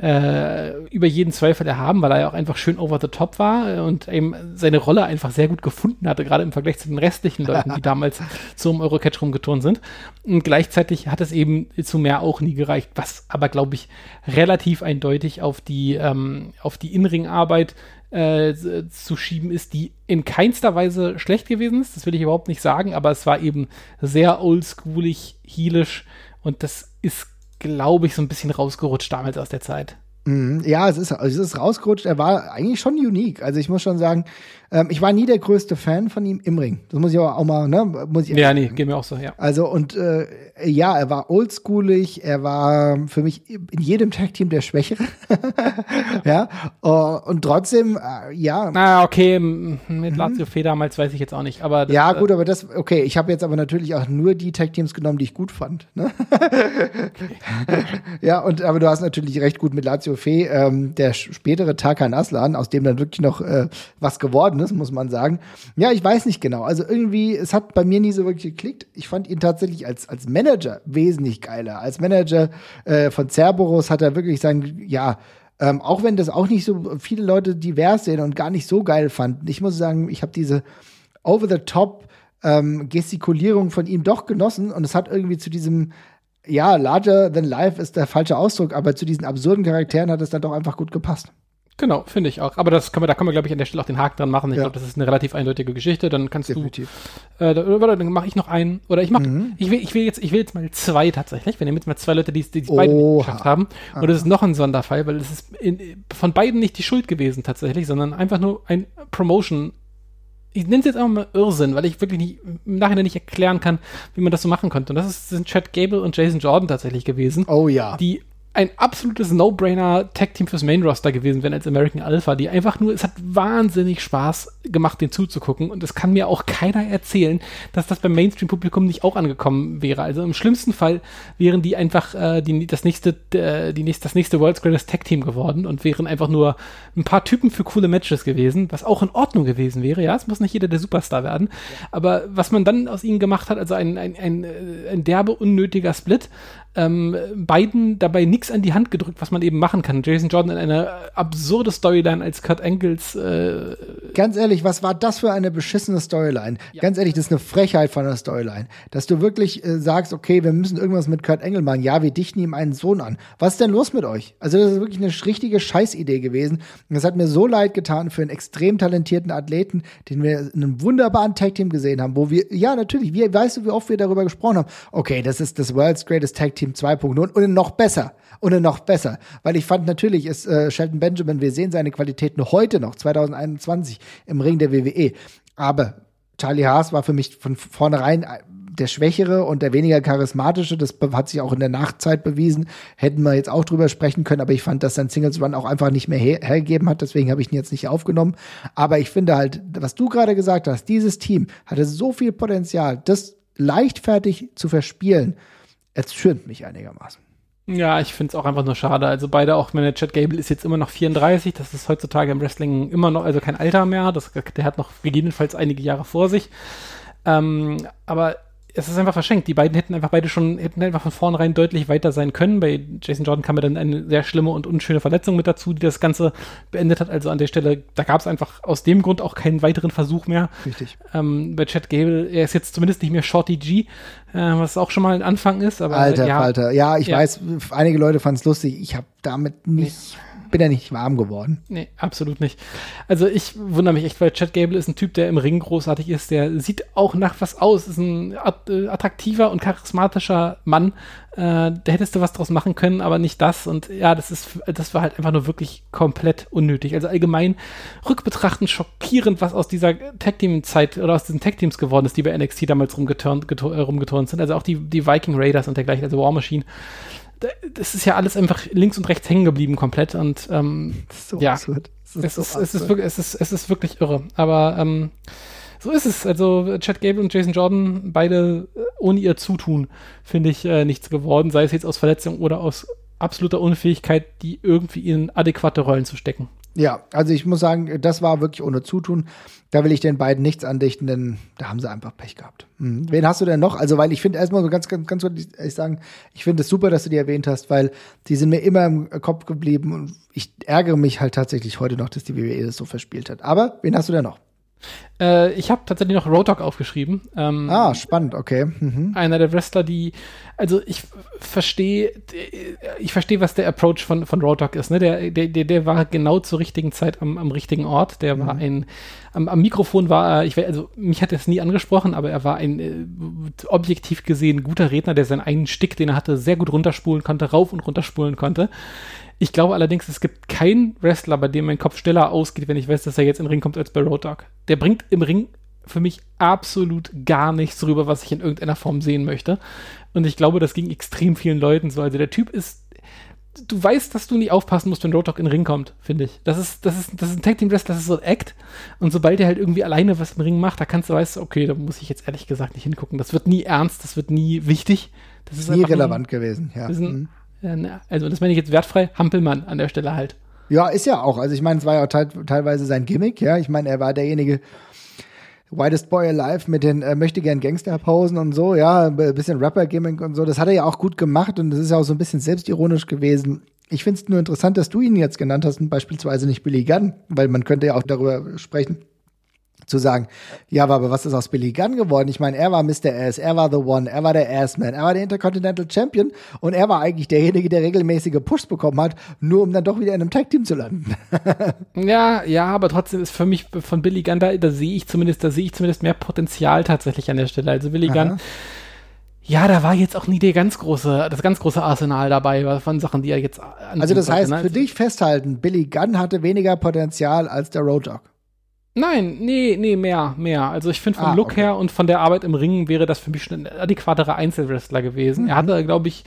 äh, über jeden Zweifel erhaben, weil er ja auch einfach schön over the top war und eben seine Rolle einfach sehr gut gefunden hatte, gerade im Vergleich zu den restlichen Leuten, die damals zum Eurocatch rumgeturnt sind. Und gleichzeitig hat es eben zu mehr auch nie gereicht, was aber, glaube ich, relativ eindeutig auf die, ähm, auf die Inring-Arbeit äh, zu schieben ist, die in keinster Weise schlecht gewesen ist. Das will ich überhaupt nicht sagen, aber es war eben sehr oldschoolig, heelisch und das ist, glaube ich, so ein bisschen rausgerutscht damals aus der Zeit. Mhm. Ja, es ist, es ist rausgerutscht. Er war eigentlich schon unique. Also ich muss schon sagen, ähm, ich war nie der größte Fan von ihm im Ring. Das muss ich auch, auch mal, ne? Muss ich ja, nee, geht mir auch so, ja. Also und äh, ja, er war oldschoolig, er war für mich in jedem Tag-Team der Schwächere. ja. Uh, und trotzdem, äh, ja. Na, okay, mit mhm. Lazio Fee damals weiß ich jetzt auch nicht. Aber das, ja, gut, aber das, okay, ich habe jetzt aber natürlich auch nur die Tag-Teams genommen, die ich gut fand. Ne? ja, und aber du hast natürlich recht gut mit Lazio Fee, ähm, der spätere Tarkan Aslan, aus dem dann wirklich noch äh, was geworden ist, muss man sagen. Ja, ich weiß nicht genau. Also irgendwie, es hat bei mir nie so wirklich geklickt. Ich fand ihn tatsächlich als, als Manager wesentlich geiler. Als Manager äh, von Cerberus hat er wirklich sein, ja, ähm, auch wenn das auch nicht so viele Leute divers sehen und gar nicht so geil fanden. Ich muss sagen, ich habe diese over-the-top ähm, Gestikulierung von ihm doch genossen und es hat irgendwie zu diesem ja, larger than life ist der falsche Ausdruck, aber zu diesen absurden Charakteren hat es dann doch einfach gut gepasst. Genau, finde ich auch. Aber das kann man, da kann man, glaube ich, an der Stelle auch den Haken dran machen. Ich ja. glaube, das ist eine relativ eindeutige Geschichte. Dann kannst Definitiv. du, äh, da, dann mache ich noch einen. Oder ich mache, mhm. ich will, ich will jetzt, ich will jetzt mal zwei tatsächlich. Wir nehmen jetzt mal zwei Leute, die, die, die beide nicht geschafft haben. Und das ist noch ein Sonderfall, weil es ist in, von beiden nicht die Schuld gewesen tatsächlich, sondern einfach nur ein Promotion ich nenne es jetzt einfach mal Irrsinn, weil ich wirklich nicht, im Nachhinein nicht erklären kann, wie man das so machen konnte. Und das ist, sind Chad Gable und Jason Jordan tatsächlich gewesen. Oh ja. Die ein absolutes No-Brainer-Tag-Team fürs Main-Roster gewesen wären als American Alpha, die einfach nur, es hat wahnsinnig Spaß gemacht, den zuzugucken und es kann mir auch keiner erzählen, dass das beim Mainstream-Publikum nicht auch angekommen wäre. Also im schlimmsten Fall wären die einfach äh, die, das nächste, äh, die nächste, das nächste World's Greatest Tag-Team geworden und wären einfach nur ein paar Typen für coole Matches gewesen, was auch in Ordnung gewesen wäre. Ja, es muss nicht jeder der Superstar werden, ja. aber was man dann aus ihnen gemacht hat, also ein, ein, ein, äh, ein derbe, unnötiger Split, ähm, beiden dabei nichts an die Hand gedrückt, was man eben machen kann. Jason Jordan in eine absurde Storyline als Kurt Engels. Äh, Ganz ehrlich, was war das für eine beschissene Storyline? Ja. Ganz ehrlich, das ist eine Frechheit von der Storyline. Dass du wirklich äh, sagst, okay, wir müssen irgendwas mit Kurt Engel machen. Ja, wir dichten ihm einen Sohn an. Was ist denn los mit euch? Also, das ist wirklich eine richtige Scheißidee gewesen. Und das hat mir so leid getan für einen extrem talentierten Athleten, den wir in einem wunderbaren Tag-Team gesehen haben, wo wir, ja, natürlich, wie, weißt du, wie oft wir darüber gesprochen haben? Okay, das ist das World's Greatest Tag-Team Team 2.0 und noch besser. Und noch besser. Weil ich fand natürlich, ist äh, Shelton Benjamin, wir sehen seine Qualität noch heute noch, 2021, im Ring der WWE. Aber Charlie Haas war für mich von vornherein äh, der Schwächere und der weniger charismatische. Das hat sich auch in der Nachtzeit bewiesen. Hätten wir jetzt auch drüber sprechen können, aber ich fand, dass sein Singles Run auch einfach nicht mehr her hergegeben hat. Deswegen habe ich ihn jetzt nicht aufgenommen. Aber ich finde halt, was du gerade gesagt hast, dieses Team hatte so viel Potenzial, das leichtfertig zu verspielen schirmt mich einigermaßen. Ja, ich finde es auch einfach nur schade. Also beide, auch meine Chad Gable ist jetzt immer noch 34. Das ist heutzutage im Wrestling immer noch, also kein Alter mehr. Das, der hat noch gegebenenfalls einige Jahre vor sich. Ähm, aber es ist einfach verschenkt. Die beiden hätten einfach beide schon, hätten einfach von vornherein deutlich weiter sein können. Bei Jason Jordan kam mir dann eine sehr schlimme und unschöne Verletzung mit dazu, die das Ganze beendet hat. Also an der Stelle, da gab es einfach aus dem Grund auch keinen weiteren Versuch mehr. Richtig. Ähm, bei Chad Gable, er ist jetzt zumindest nicht mehr Shorty G, äh, was auch schon mal ein Anfang ist. Aber Alter, ja, Alter. Ja, ich Ja. weiß, einige Leute fanden es lustig. Ich habe damit nicht, bin ja nicht warm geworden. Nee, absolut nicht. Also ich wundere mich echt, weil Chad Gable ist ein Typ, der im Ring großartig ist, der sieht auch nach was aus, ist ein äh, attraktiver und charismatischer Mann. Äh, da hättest du was draus machen können, aber nicht das. Und ja, das ist, das war halt einfach nur wirklich komplett unnötig. Also allgemein rückbetrachtend schockierend, was aus dieser Tag Team Zeit oder aus diesen Tag Teams geworden ist, die bei NXT damals rumgeturnt, äh, rumgeturnt sind. Also auch die, die Viking Raiders und dergleichen, also War Machine. Da- Das ist ja alles einfach links und rechts hängen geblieben komplett und ähm, Das ist so Ja. absurd. Es so ist, es, ist absurd. wirklich, es, ist, es ist wirklich irre. Aber ähm, so ist es. Also Chad Gable und Jason Jordan, beide äh, ohne ihr Zutun, finde ich, äh, nichts geworden. Sei es jetzt aus Verletzung oder aus absoluter Unfähigkeit, die irgendwie in adäquate Rollen zu stecken. Ja, also ich muss sagen, das war wirklich ohne Zutun. Da will ich den beiden nichts andichten, denn da haben sie einfach Pech gehabt. Mhm. Wen hast du denn noch? Also, weil ich finde erstmal so ganz, ganz, ganz ehrlich sagen, ich finde es super, dass du die erwähnt hast, weil die sind mir immer im Kopf geblieben und ich ärgere mich halt tatsächlich heute noch, dass die WWE das so verspielt hat. Aber wen hast du denn noch? Äh, ich habe tatsächlich noch Road Dogg aufgeschrieben. Ähm, Ah, spannend, okay. Mhm. einer der Wrestler, die, also ich verstehe, ich verstehe, was der Approach von, von Road Dogg ist. Ne? Der, der, der, der war genau zur richtigen Zeit am, am richtigen Ort. Der war ein, am, am Mikrofon war er, ich, also mich hat er es nie angesprochen, aber er war ein äh, objektiv gesehen guter Redner, der seinen einen Stick, den er hatte, sehr gut runterspulen konnte, rauf und runterspulen konnte. Ich glaube allerdings, es gibt keinen Wrestler, bei dem mein Kopf schneller ausgeht, wenn ich weiß, dass er jetzt in den Ring kommt, als bei Road Dogg. Der bringt im Ring für mich absolut gar nichts rüber, was ich in irgendeiner Form sehen möchte. Und ich glaube, das ging extrem vielen Leuten so. Also der Typ ist, du weißt, dass du nicht aufpassen musst, wenn Road Dogg in den Ring kommt, finde ich. Das ist, das ist, das ist ein Tag Team Wrestler, das ist so ein Act. Und sobald er halt irgendwie alleine was im Ring macht, da kannst du weißt, du, okay, da muss ich jetzt ehrlich gesagt nicht hingucken. Das wird nie ernst, das wird nie wichtig. Das ist Nie nur ein- relevant gewesen, ja. das ist Mhm. ein, ne, also das meine ich jetzt wertfrei, Hampelmann an der Stelle halt. Ja, ist ja auch. Also ich meine, es war ja auch teil teilweise sein Gimmick, ja. Ich meine, er war derjenige Whitest Boy Alive mit den äh, möchte gern Gangster-Posen und so, ja, ein bisschen Rapper-Gimmick und so. Das hat er ja auch gut gemacht und das ist ja auch so ein bisschen selbstironisch gewesen. Ich finde es nur interessant, dass du ihn jetzt genannt hast und beispielsweise nicht Billy Gunn, weil man könnte ja auch darüber sprechen, zu sagen, ja, aber was ist aus Billy Gunn geworden? Ich meine, er war Mr. Ass, er war The One, er war der Assman, er war der Intercontinental Champion und er war eigentlich derjenige, der regelmäßige Push bekommen hat, nur um dann doch wieder in einem Tag-Team zu landen. Ja, ja, aber trotzdem ist für mich von Billy Gunn, da, da sehe ich zumindest, da sehe ich zumindest mehr Potenzial tatsächlich an der Stelle. Also Billy Aha. Gunn, ja, da war jetzt auch nie der ganz große, das ganz große Arsenal dabei von Sachen, die er jetzt Also das heißt, ne? für dich festhalten, Billy Gunn hatte weniger Potenzial als der Road Dogg. Nein, nee, nee, mehr, mehr. Also ich finde vom Ah, Look okay. her und von der Arbeit im Ring wäre das für mich schon ein adäquaterer Einzelwrestler gewesen. Mhm. Er hatte, glaube ich,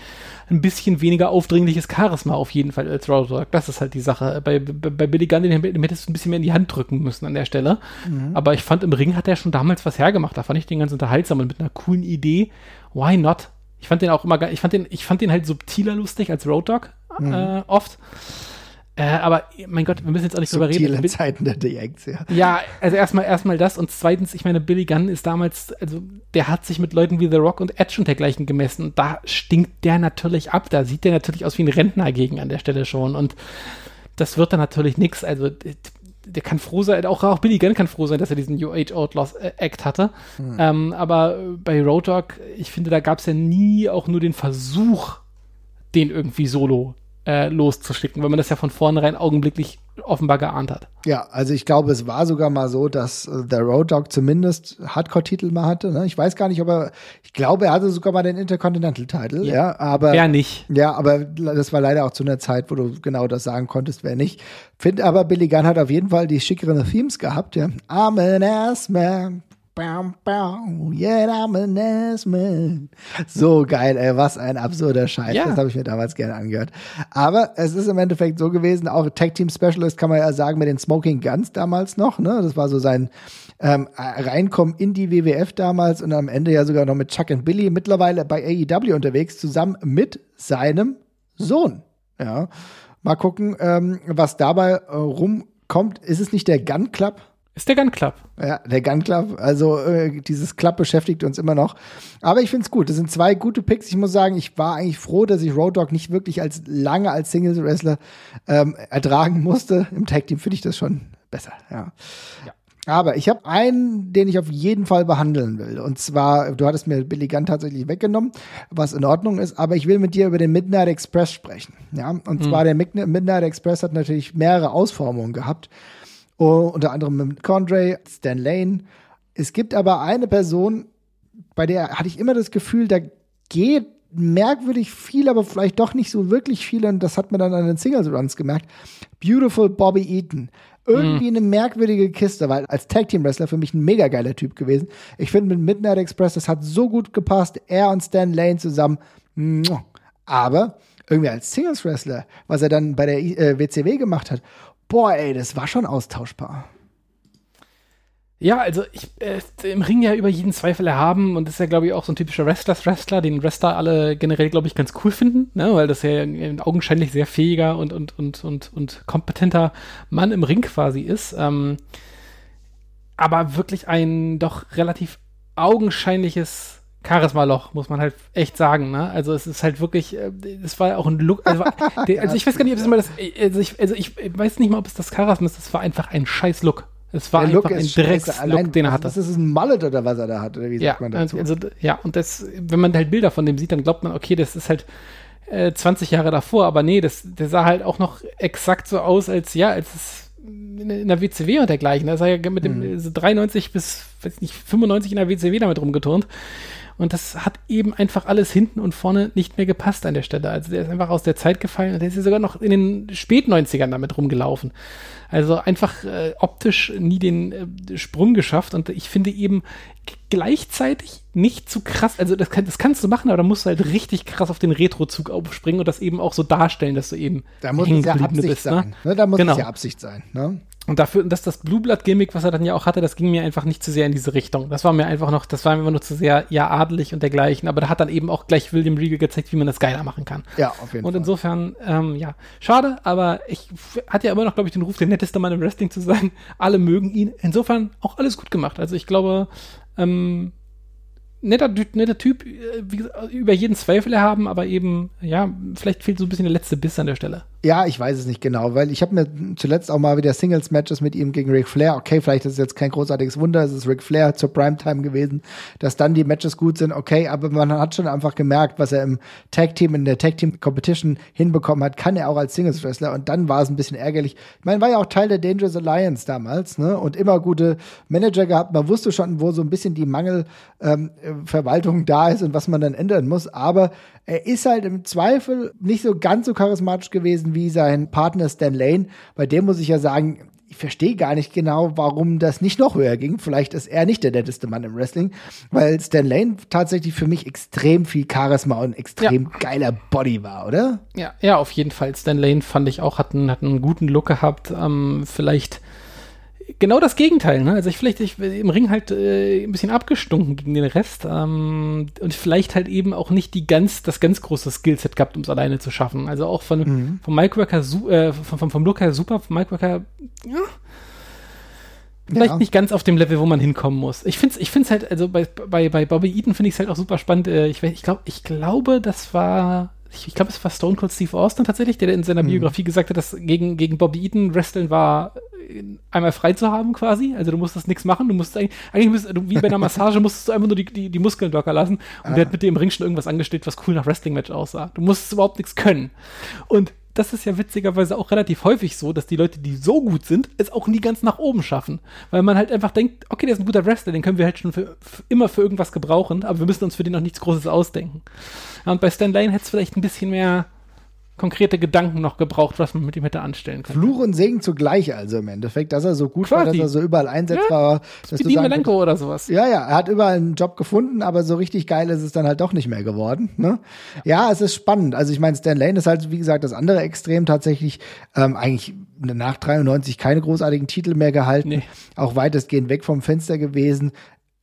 ein bisschen weniger aufdringliches Charisma auf jeden Fall als Road Dogg. Das ist halt die Sache. Bei, bei, bei Billy Gunn, den, dem hättest du ein bisschen mehr in die Hand drücken müssen an der Stelle. Mhm. Aber ich fand, im Ring hat er schon damals was hergemacht. Da fand ich den ganz unterhaltsam und mit einer coolen Idee. Why not? Ich fand den auch immer, ich fand den, ich fand den halt subtiler lustig als Road Dogg, Mhm. äh, oft. Äh, aber, mein Gott, wir müssen jetzt auch nicht drüber reden. Subtile Bi- Zeiten der DX, ja. ja, also erstmal erstmal das und zweitens, ich meine, Billy Gunn ist damals, also der hat sich mit Leuten wie The Rock und Edge und dergleichen gemessen und da stinkt der natürlich ab. Da sieht der natürlich aus wie ein Rentner gegen an der Stelle schon und das wird dann natürlich nix. Also der kann froh sein, auch, auch Billy Gunn kann froh sein, dass er diesen New Age Outlaws äh, Act hatte. Ähm, aber äh, bei Road Dogg, ich finde, da gab es ja nie auch nur den Versuch, den irgendwie solo äh, loszuschicken, weil man das ja von vornherein augenblicklich offenbar geahnt hat. Ja, also ich glaube, es war sogar mal so, dass äh, der Road Dogg zumindest Hardcore-Titel mal hatte. Ne? Ich weiß gar nicht, ob er, ich glaube, er hatte sogar mal den Intercontinental-Titel, ja. Ja. aber. Wer nicht? Ja, aber das war leider auch zu einer Zeit, wo du genau das sagen konntest, wer nicht. Finde aber, Billy Gunn hat auf jeden Fall die schickeren Themes gehabt, ja. I'm an ass man. Bam, bam, yeah, I'm an man. So geil, ey, was ein absurder Scheiß. Ja. Das habe ich mir damals gerne angehört. Aber es ist im Endeffekt so gewesen, auch Tag Team Specialist kann man ja sagen, mit den Smoking Guns damals noch, ne? Das war so sein ähm, Reinkommen in die WWF damals und am Ende ja sogar noch mit Chuck und Billy, mittlerweile bei AEW unterwegs, zusammen mit seinem Sohn. Ja. Mal gucken, ähm, was dabei äh, rumkommt. Ist es nicht der Gun Club? Ist der Gun Club. Ja, der Gun Club. Also äh, dieses Club beschäftigt uns immer noch. Aber ich finde es gut. Das sind zwei gute Picks. Ich muss sagen, ich war eigentlich froh, dass ich Road Dogg nicht wirklich als lange als Singles Wrestler ähm, ertragen musste. Im Tag Team finde ich das schon besser. Ja. Ja. Aber ich habe einen, den ich auf jeden Fall behandeln will. Und zwar, du hattest mir Billy Gunn tatsächlich weggenommen, was in Ordnung ist. Aber ich will mit dir über den Midnight Express sprechen. Ja, und zwar der Mid- Midnight Express hat natürlich mehrere Ausformungen gehabt. Oh, unter anderem mit Condre, Stan Lane. Es gibt aber eine Person, bei der hatte ich immer das Gefühl, da geht merkwürdig viel, aber vielleicht doch nicht so wirklich viel. Und das hat man dann an den Singles Runs gemerkt. Beautiful Bobby Eaton. Irgendwie eine merkwürdige Kiste, weil als Tag Team Wrestler für mich ein mega geiler Typ gewesen. Ich finde mit Midnight Express, das hat so gut gepasst. Er und Stan Lane zusammen. Aber irgendwie als Singles Wrestler, was er dann bei der äh, WCW gemacht hat, boah, ey, das war schon austauschbar. Ja, also ich äh, im Ring ja über jeden Zweifel erhaben und ist ja, glaube ich, auch so ein typischer Wrestlers-Wrestler, den Wrestler alle generell, glaube ich, ganz cool finden, ne? weil das ja ein augenscheinlich sehr fähiger und, und, und, und, und kompetenter Mann im Ring quasi ist. Ähm, aber wirklich ein doch relativ augenscheinliches Charisma-Loch, muss man halt echt sagen. Ne? Also es ist halt wirklich, äh, es war auch ein Look, also, also ich weiß gar nicht, ob es immer das, also ich, also ich weiß nicht mal, ob es das Charisma ist, es war einfach ein scheiß Look. Es war einfach ein. Dreckslook, den er hatte. Das ist ein Mallet oder was er da hat, oder wie Ja, sagt man dazu? also, ja, und das, wenn man halt Bilder von dem sieht, dann glaubt man, okay, das ist halt äh, 20 Jahre davor, aber nee, das, der sah halt auch noch exakt so aus, als ja, als es in, in der WCW und dergleichen. Da ist er ja mit Mhm. dem so 93 bis, weiß nicht, 95 in der WCW damit rumgeturnt. Und das hat eben einfach alles hinten und vorne nicht mehr gepasst an der Stelle. Also der ist einfach aus der Zeit gefallen und der ist ja sogar noch in den Spät-90ern damit rumgelaufen. Also einfach äh, optisch nie den äh, Sprung geschafft und ich finde eben gleichzeitig nicht zu krass, also das, kann, das kannst du machen, aber da musst du halt richtig krass auf den Retro-Zug aufspringen und das eben auch so darstellen, dass du eben Da muss es ja Absicht bist, sein. Ne? Ne? Da muss Genau. es ja Absicht sein. Ne? Und dafür, dass das Blue Blood Gimmick, was er dann ja auch hatte, das ging mir einfach nicht zu sehr in diese Richtung. Das war mir einfach noch, das war mir immer nur zu sehr, ja, adelig und dergleichen. Aber da hat dann eben auch gleich William Regal gezeigt, wie man das geiler machen kann. Ja, auf jeden Und Fall. insofern, ähm, ja, schade, aber ich f- hat ja immer noch, glaube ich, den Ruf, der netteste Mann im Wrestling zu sein. Alle mögen ihn. Insofern auch alles gut gemacht. Also ich glaube, ähm, netter, netter Typ, äh, wie gesagt, über jeden Zweifel erhaben, aber eben, ja, vielleicht fehlt so ein bisschen der letzte Biss an der Stelle. Ja, ich weiß es nicht genau, weil ich habe mir zuletzt auch mal wieder Singles-Matches mit ihm gegen Ric Flair. Okay, vielleicht ist es jetzt kein großartiges Wunder, es ist Ric Flair zur Primetime gewesen, dass dann die Matches gut sind. Okay, aber man hat schon einfach gemerkt, was er im Tag-Team, in der Tag-Team-Competition hinbekommen hat, kann er auch als Singles-Wrestler. Und dann war es ein bisschen ärgerlich. Ich meine, war ja auch Teil der Dangerous Alliance damals, ne? Und immer gute Manager gehabt. Man wusste schon, wo so ein bisschen die Mangelverwaltung da ist und was man dann ändern muss. Aber er ist halt im Zweifel nicht so ganz so charismatisch gewesen wie sein Partner Stan Lane. Bei dem muss ich ja sagen, ich verstehe gar nicht genau, warum das nicht noch höher ging. Vielleicht ist er nicht der netteste Mann im Wrestling, weil Stan Lane tatsächlich für mich extrem viel Charisma und extrem geiler Body war, oder? Ja, ja, auf jeden Fall. Stan Lane fand ich auch, hat einen, hat einen guten Look gehabt. Ähm, vielleicht genau das Gegenteil, ne? Also ich vielleicht ich, im Ring halt äh, ein bisschen abgestunken gegen den Rest ähm, und vielleicht halt eben auch nicht die ganz, das ganz große Skillset gehabt, um es alleine zu schaffen. Also auch von, vom Mike Worker, su äh, vom, vom, vom Look her super, vom Mike Worker, ja, vielleicht Ja. nicht ganz auf dem Level, wo man hinkommen muss. Ich finde es ich find's halt, also bei, bei, bei Bobby Eaton finde ich es halt auch super spannend. Äh, ich, ich, glaub, ich glaube, das war, ich, ich glaube, es war Stone Cold Steve Austin tatsächlich, der in seiner Biografie gesagt hat, dass gegen, gegen Bobby Eaton Wrestling war, äh, einmal frei zu haben quasi. Also du musstest nichts machen. Du musst eigentlich, eigentlich müsst, du, wie bei einer Massage musstest du einfach nur die, die, die Muskeln locker lassen. Und der hat mit dir im Ring schon irgendwas angestellt, was cool nach Wrestling-Match aussah. Du musstest überhaupt nichts können. Und das ist ja witzigerweise auch relativ häufig so, dass die Leute, die so gut sind, es auch nie ganz nach oben schaffen. Weil man halt einfach denkt, okay, der ist ein guter Wrestler, den können wir halt schon für, für immer für irgendwas gebrauchen, aber wir müssen uns für den noch nichts Großes ausdenken. Ja, und bei Stan Lane hätte es vielleicht ein bisschen mehr konkrete Gedanken noch gebraucht, was man mit ihm hätte anstellen können. Fluch und Segen zugleich, also im Endeffekt, dass er so gut war, dass Quasi. er so überall einsetzbar war. Dass sagen Malenko oder sowas. Ja, ja, er hat überall einen Job gefunden, aber so richtig geil ist es dann halt doch nicht mehr geworden. Ne? Ja, es ist spannend. Also ich meine, Stan Lane ist halt, wie gesagt, das andere Extrem tatsächlich ähm, eigentlich nach 93 keine großartigen Titel mehr gehalten. Nee. Auch weitestgehend weg vom Fenster gewesen.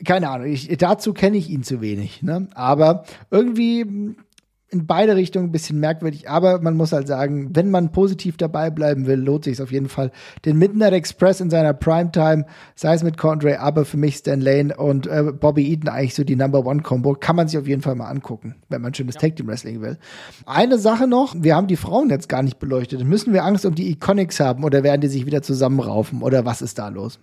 Keine Ahnung, ich, dazu kenne ich ihn zu wenig. Ne? Aber irgendwie in beide Richtungen ein bisschen merkwürdig, aber man muss halt sagen, wenn man positiv dabei bleiben will, lohnt sich auf jeden Fall. Den Midnight Express in seiner Primetime, sei es mit Condre, aber für mich Stan Lane und äh, Bobby Eaton eigentlich so die Number One Combo, kann man sich auf jeden Fall mal angucken, wenn man schönes ja. Tag Team Wrestling will. Eine Sache noch, wir haben die Frauen jetzt gar nicht beleuchtet. Müssen wir Angst um die Iconics haben oder werden die sich wieder zusammenraufen oder was ist da los?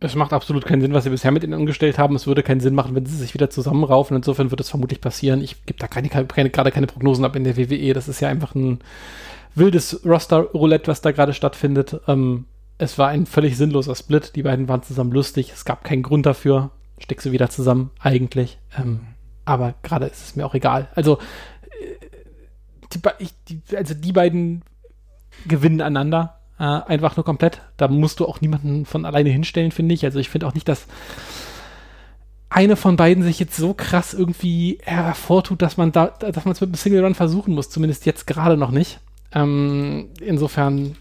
Es macht absolut keinen Sinn, was sie bisher mit ihnen angestellt haben. Es würde keinen Sinn machen, wenn sie sich wieder zusammenraufen. Insofern wird es vermutlich passieren. Ich gebe da keine, keine, gerade keine Prognosen ab in der WWE. Das ist ja einfach ein wildes Roster-Roulette, was da gerade stattfindet. Ähm, es war ein völlig sinnloser Split. Die beiden waren zusammen lustig. Es gab keinen Grund dafür. Steck sie wieder zusammen, eigentlich. Ähm, aber gerade ist es mir auch egal. Also, äh, die, also die beiden gewinnen einander äh, einfach nur komplett. Da musst du auch niemanden von alleine hinstellen, finde ich. Also ich finde auch nicht, dass eine von beiden sich jetzt so krass irgendwie hervortut, dass man da, dass man es mit einem Single Run versuchen muss, zumindest jetzt gerade noch nicht. Ähm, insofern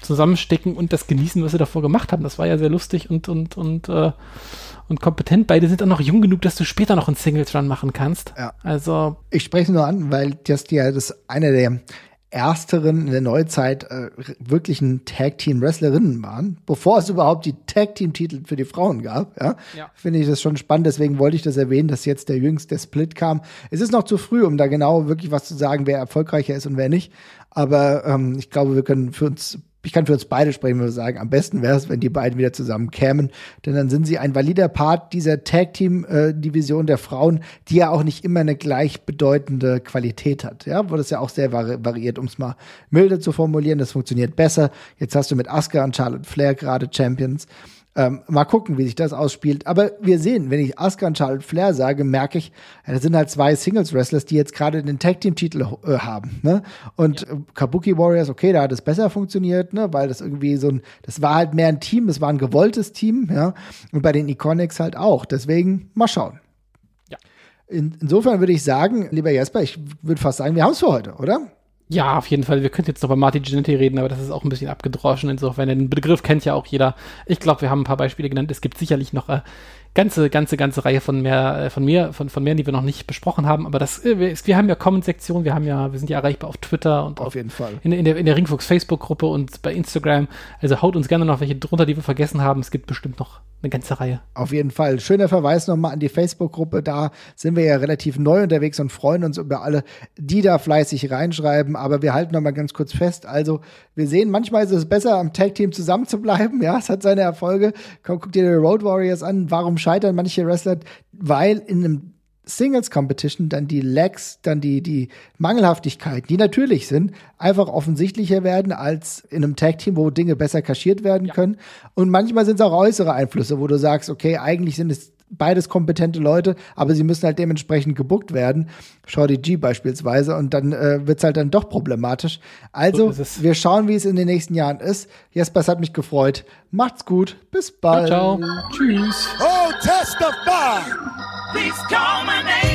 zusammenstecken und das genießen, was sie davor gemacht haben. Das war ja sehr lustig und und und äh, und kompetent. Beide sind auch noch jung genug, dass du später noch einen Singles Run machen kannst. Ja. Also ich spreche nur an, weil das ja das eine der ersteren in der Neuzeit äh, wirklichen Tag-Team-Wrestlerinnen waren, bevor es überhaupt die Tag-Team-Titel für die Frauen gab. Ja? ja. Finde ich das schon spannend, deswegen wollte ich das erwähnen, dass jetzt der jüngste Split kam. Es ist noch zu früh, um da genau wirklich was zu sagen, wer erfolgreicher ist und wer nicht. Aber ähm, ich glaube, wir können für uns ich kann für uns beide sprechen, wir sagen, am besten wäre es, wenn die beiden wieder zusammen kämen, denn dann sind sie ein valider Part dieser Tag-Team-Division der Frauen, die ja auch nicht immer eine gleichbedeutende Qualität hat, ja, wo das ja auch sehr vari variiert, um es mal milde zu formulieren, das funktioniert besser. Jetzt hast du mit Asuka und Charlotte Flair gerade Champions. Ähm, mal gucken, wie sich das ausspielt. Aber wir sehen, wenn ich Asuka und Charlotte Flair sage, merke ich, das sind halt zwei Singles-Wrestlers, die jetzt gerade den Tag-Team-Titel äh, haben. Ne? Und ja. Kabuki Warriors, okay, da hat es besser funktioniert, ne? weil das irgendwie so ein, das war halt mehr ein Team, das war ein gewolltes Team, ja. Und bei den Iconics halt auch. Deswegen mal schauen. Ja. In, insofern würde ich sagen, lieber Jesper, ich würde fast sagen, wir haben es für heute, oder? Ja, auf jeden Fall. Wir könnten jetzt noch bei Martin Ginetti reden, aber das ist auch ein bisschen abgedroschen. Insofern, den Begriff kennt ja auch jeder. Ich glaube, wir haben ein paar Beispiele genannt. Es gibt sicherlich noch äh, ganze, ganze, ganze Reihe von mehr, äh, von mir, von, von mehr, die wir noch nicht besprochen haben. Aber das, äh, wir, wir haben ja Comment-Sektion, wir haben ja, wir sind ja erreichbar auf Twitter und auf, auf jeden Fall in, in der, in der Ringfuchs Facebook-Gruppe und bei Instagram. Also haut uns gerne noch welche drunter, die wir vergessen haben. Es gibt bestimmt noch eine ganze Reihe. Auf jeden Fall. Schöner Verweis nochmal an die Facebook-Gruppe. Da sind wir ja relativ neu unterwegs und freuen uns über alle, die da fleißig reinschreiben. Aber wir halten nochmal ganz kurz fest. Also, wir sehen, manchmal ist es besser, am Tag-Team zusammen zu bleiben. Ja, es hat seine Erfolge. Komm, guck dir die Road Warriors an. Warum scheitern manche Wrestler, weil in einem Singles Competition dann die Lags, dann die, die Mangelhaftigkeiten, die natürlich sind, einfach offensichtlicher werden als in einem Tag Team, wo Dinge besser kaschiert werden ja. können. Und manchmal sind es auch äußere Einflüsse, wo du sagst, okay, eigentlich sind es beides kompetente Leute, aber sie müssen halt dementsprechend gebuckt werden. Shorty G beispielsweise und dann äh, wird es halt dann doch problematisch. Also, so wir schauen, wie es in den nächsten Jahren ist. Jesper, es hat mich gefreut. Macht's gut. Bis bald. Ciao. ciao. Tschüss. Oh, testify. Please come.